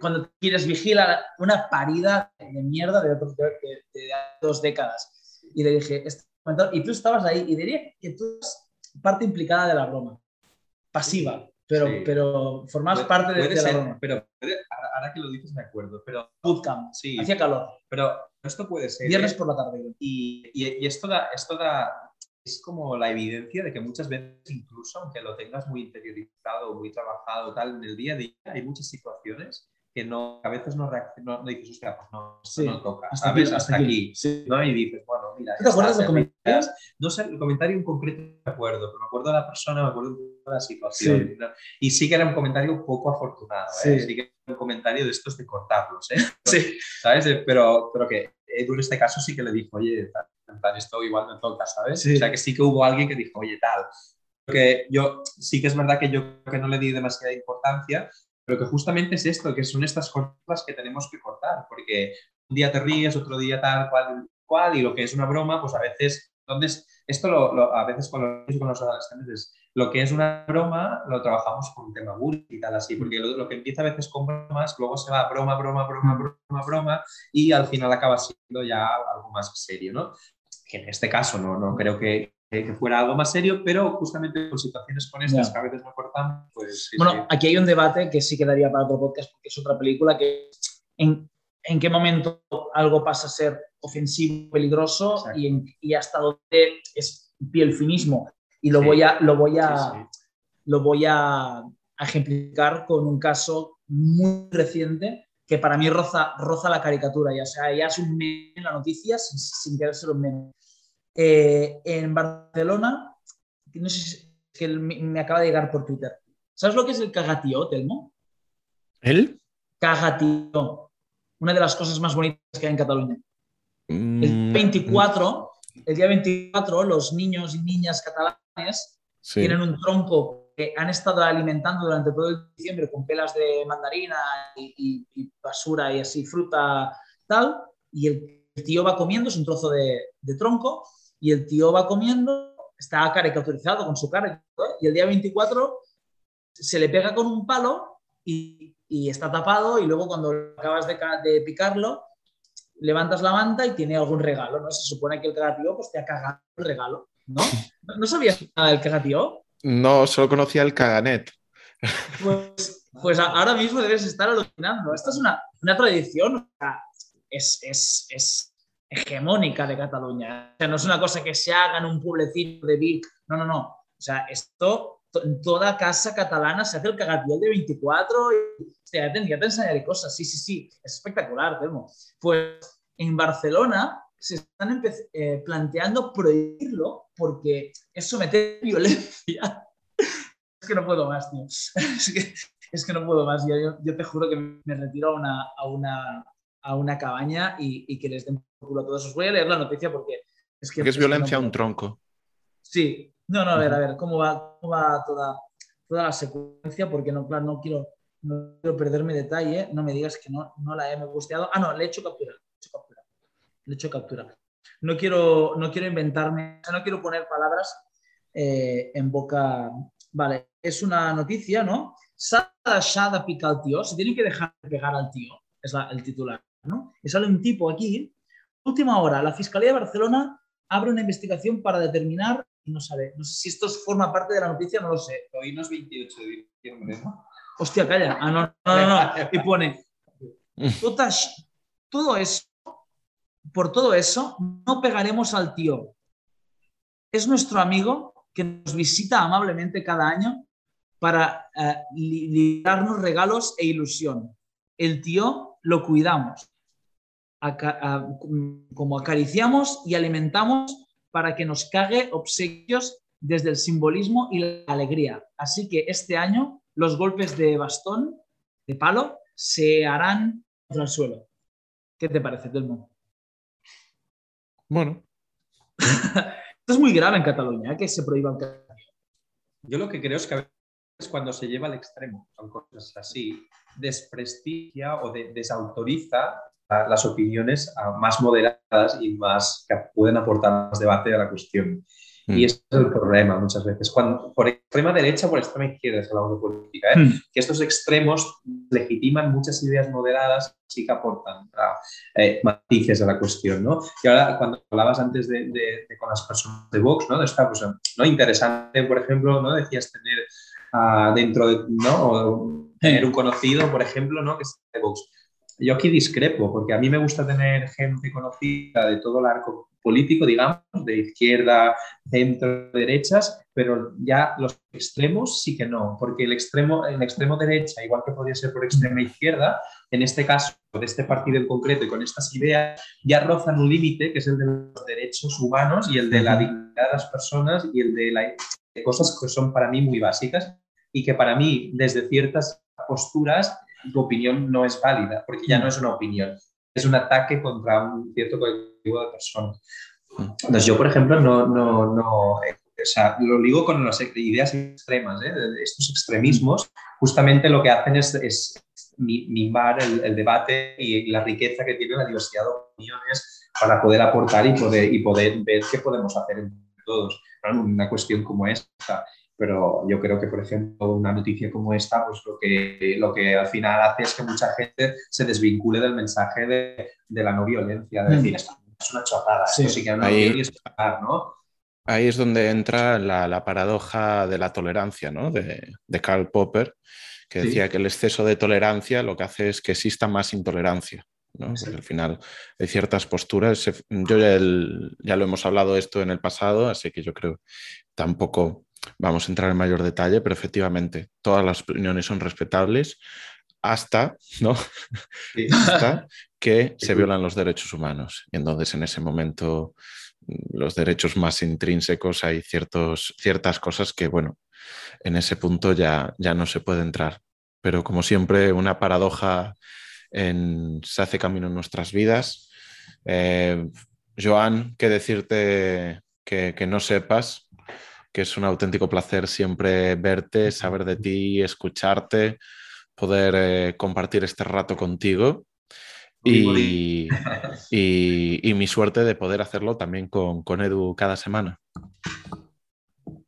Cuando quieres vigilar una parida de mierda de, de, dos décadas. Y le dije, este y tú estabas ahí, y diría que tú eres parte implicada de la broma, pasiva, pero, pero formabas parte de, la broma. Pero ahora que lo dices me acuerdo, pero... Bootcamp, sí. hacía calor. Pero esto puede ser... Viernes ¿eh? por la tarde. Y, y, esto, da, esto da, es como la evidencia de que muchas veces, incluso aunque lo tengas muy interiorizado, muy trabajado, tal, en el día a día, hay muchas situaciones que no, a veces no, no, dices, hostia, pues no, no toca, hasta Aquí, hasta, aquí, ¿no? Y dices, bueno, mira. ¿Te acuerdas del comentario? No sé, el comentario en concreto no me acuerdo, pero me acuerdo de la persona, me acuerdo de la situación. Y sí que era un comentario poco afortunado, ¿eh? sí. que era un comentario de estos de cortarlos, ¿eh? (laughs) Sí. ¿Sabes? Pero, pero que Edu en este caso sí que le dijo, oye, tal, esto igual me toca, ¿sabes? O sea, que sí que hubo alguien que dijo, oye, tal. Que yo sí que es verdad que yo que no le di demasiada importancia, pero que justamente es esto, que son estas cosas que tenemos que cortar, porque un día te ríes, otro día tal, cual, cual, y lo que es una broma, pues a veces, entonces, esto lo, a veces con los, con los adolescentes lo que es una broma lo trabajamos con un tema bullying y tal así, porque lo, que empieza a veces con bromas, luego se va a broma, broma, broma, broma, broma, y al final acaba siendo ya algo más serio, ¿no? Que en este caso no, no creo que, que fuera algo más serio, pero justamente con situaciones con estas que a veces no cortamos, pues... bueno, aquí hay un debate que sí quedaría para otro podcast porque es otra película que en, en qué momento algo pasa a ser ofensivo, peligroso y, en, y, hasta dónde es piel finismo. Y lo voy a, lo voy a, lo voy a ejemplificar con un caso muy reciente que para mí roza, roza la caricatura, ya sea, ya es un meme en la noticia sin, sin querer ser un meme eh, en Barcelona, no sé si que me acaba de llegar por Twitter. ¿Sabes lo que es el cagatío, Telmo? ¿El? Cagatío. Una de las cosas más bonitas que hay en Cataluña. El 24, mm, el día 24, los niños y niñas catalanes tienen un tronco que han estado alimentando durante todo el diciembre con pelas de mandarina y, y basura y así, fruta, tal, y el tío va comiendo, es un trozo de, de tronco, y el tío va comiendo, está caricaturizado con su cara, y el día 24 se le pega con un palo y, y está tapado y luego cuando acabas de, de, picarlo, levantas la manta y tiene algún regalo, ¿no? Se supone que el cagatío pues te ha cagado el regalo, ¿no? (laughs) ¿No sabías nada del cagatío? No, solo conocía el caganet. Pues, pues ahora mismo debes estar alucinando. Esta es una, una tradición, o sea, es, es, es hegemónica de Cataluña. O sea, no es una cosa que se haga en un pueblecito de Vic. No, no, no. O sea, esto en toda casa catalana se hace el cagatiel de 24 y hostia, ya, te, enseñaré cosas. Sí, sí, sí. Es espectacular, Temo. Pues en Barcelona se están eh, planteando prohibirlo porque es someter violencia. es que no puedo más, tío. (laughs) Es que, es que no puedo más. Yo, yo, te juro que me retiro a una, a una, a una cabaña y, y que les den por a todos. Os voy a leer la noticia porque es que... es violencia a un tronco. Sí, no, no, a ver, a ver, cómo va, cómo va toda, toda la secuencia, porque no, claro, no quiero, no quiero perderme detalle, no me digas que no, no la he gusteado. Ah, no, le he hecho captura, le he hecho captura. Le he hecho captura. No quiero, no quiero inventarme, no quiero poner palabras eh, en boca. Vale, es una noticia, ¿no? Sada Shada pica al tío, se tiene que dejar de pegar al tío, es la, el titular. ¿No? Y sale un tipo aquí. Última hora, la Fiscalía de Barcelona abre una investigación para determinar, no sabe, no sé si esto forma parte de la noticia, no lo sé. Hoy no es 28 de diciembre, ¿no? Hostia, calla. Ah, no, no, no, Y pone, todo eso, por todo eso, no pegaremos al tío. Es nuestro amigo que nos visita amablemente cada año para eh, darnos regalos e ilusión. El tío lo cuidamos como acariciamos y alimentamos para que nos cague obsequios desde el simbolismo y la alegría. Así que este año los golpes de bastón, de palo, se harán contra el suelo. ¿Qué te parece, Telmo? Bueno. (laughs) Esto es muy grave en Cataluña, ¿eh? que se prohíba Yo lo que creo es que cuando se lleva al extremo, son cosas así, desprestigia o desautoriza las opiniones más moderadas y más que pueden aportar más debate a la cuestión. Y mm. ese es el problema muchas veces. Cuando, por extrema derecha o por extrema izquierda, es hablamos de política, ¿eh? mm. que estos extremos legitiman muchas ideas moderadas sí que aportan eh, matices a la cuestión. ¿no? Y ahora, cuando hablabas antes de, con las personas de Vox, ¿no? de esta cosa, ¿no? interesante, por ejemplo, ¿no? decías tener uh, dentro de, ¿no? O tener un conocido, por ejemplo, ¿no? que es de Vox. Yo aquí discrepo, porque a mí me gusta tener gente conocida de todo el arco político, digamos, de izquierda, centro, derechas, pero ya los extremos sí que no, porque el extremo, el extremo derecha, igual que podría ser por extrema izquierda, en este caso, de este partido en concreto y con estas ideas, ya rozan un límite que es el de los derechos humanos y el de la dignidad de las personas y el de, la, cosas que son para mí muy básicas y que para mí, desde ciertas posturas, tu opinión no es válida, porque ya no es una opinión, es un ataque contra un cierto colectivo de personas. Entonces yo, por ejemplo, no, no, no eh, o sea, lo digo con las ideas extremas, ¿eh? estos extremismos, justamente lo que hacen es, es mimar el, el, debate y la riqueza que tiene la diversidad de opiniones para poder aportar y poder, y poder ver qué podemos hacer entre todos. Una cuestión como esta pero yo creo que, por ejemplo, una noticia como esta, pues lo que, lo que al final hace es que mucha gente se desvincule del mensaje de, de la no violencia, de decir, mm. esto es una chorrada, sí. esto sí que no ahí, ¿no? Ahí es donde entra la, la paradoja de la tolerancia, ¿no? De, de Karl Popper, que decía sí. que el exceso de tolerancia lo que hace es que exista más intolerancia. ¿No? Sí. al final hay ciertas posturas. Yo ya, el, ya, lo hemos hablado esto en el pasado, así que yo creo tampoco vamos a entrar en mayor detalle, pero efectivamente todas las opiniones son respetables hasta, ¿no? Sí. (laughs) hasta que se violan los derechos humanos. Y entonces en ese momento los derechos más intrínsecos hay ciertos, ciertas cosas que, bueno, en ese punto ya, ya no se puede entrar. Pero como siempre, una paradoja en, se hace camino en nuestras vidas. Eh, Joan, ¿qué decirte que, que no sepas? que es un auténtico placer siempre verte, saber de ti, escucharte, poder eh, compartir este rato contigo. Y, (laughs) y, y, mi suerte de poder hacerlo también con, con Edu cada semana.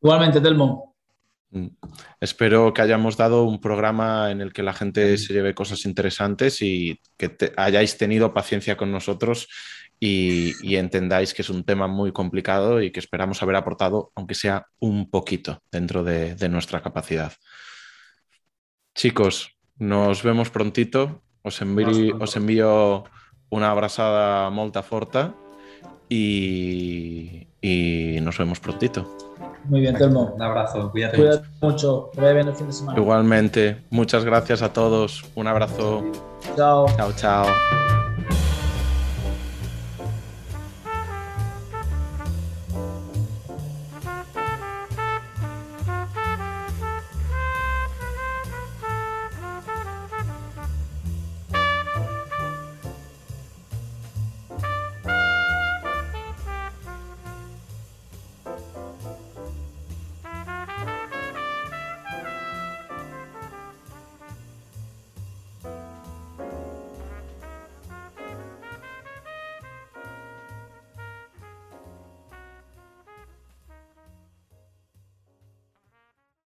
Igualmente, Telmo. Mm. Espero que hayamos dado un programa en el que la gente se lleve cosas interesantes y que te, hayáis tenido paciencia con nosotros y, y, entendáis que es un tema muy complicado y que esperamos haber aportado, aunque sea un poquito, dentro de, de nuestra capacidad. Chicos, nos vemos prontito. Os envío, os envío una abrazada molta forta y, y nos vemos prontito. Muy bien, Telmo. Un abrazo, cuídate, cuídate mucho. Que vaya bien el fin de semana. Igualmente, muchas gracias a todos. Un abrazo. Chao. Chao, chao.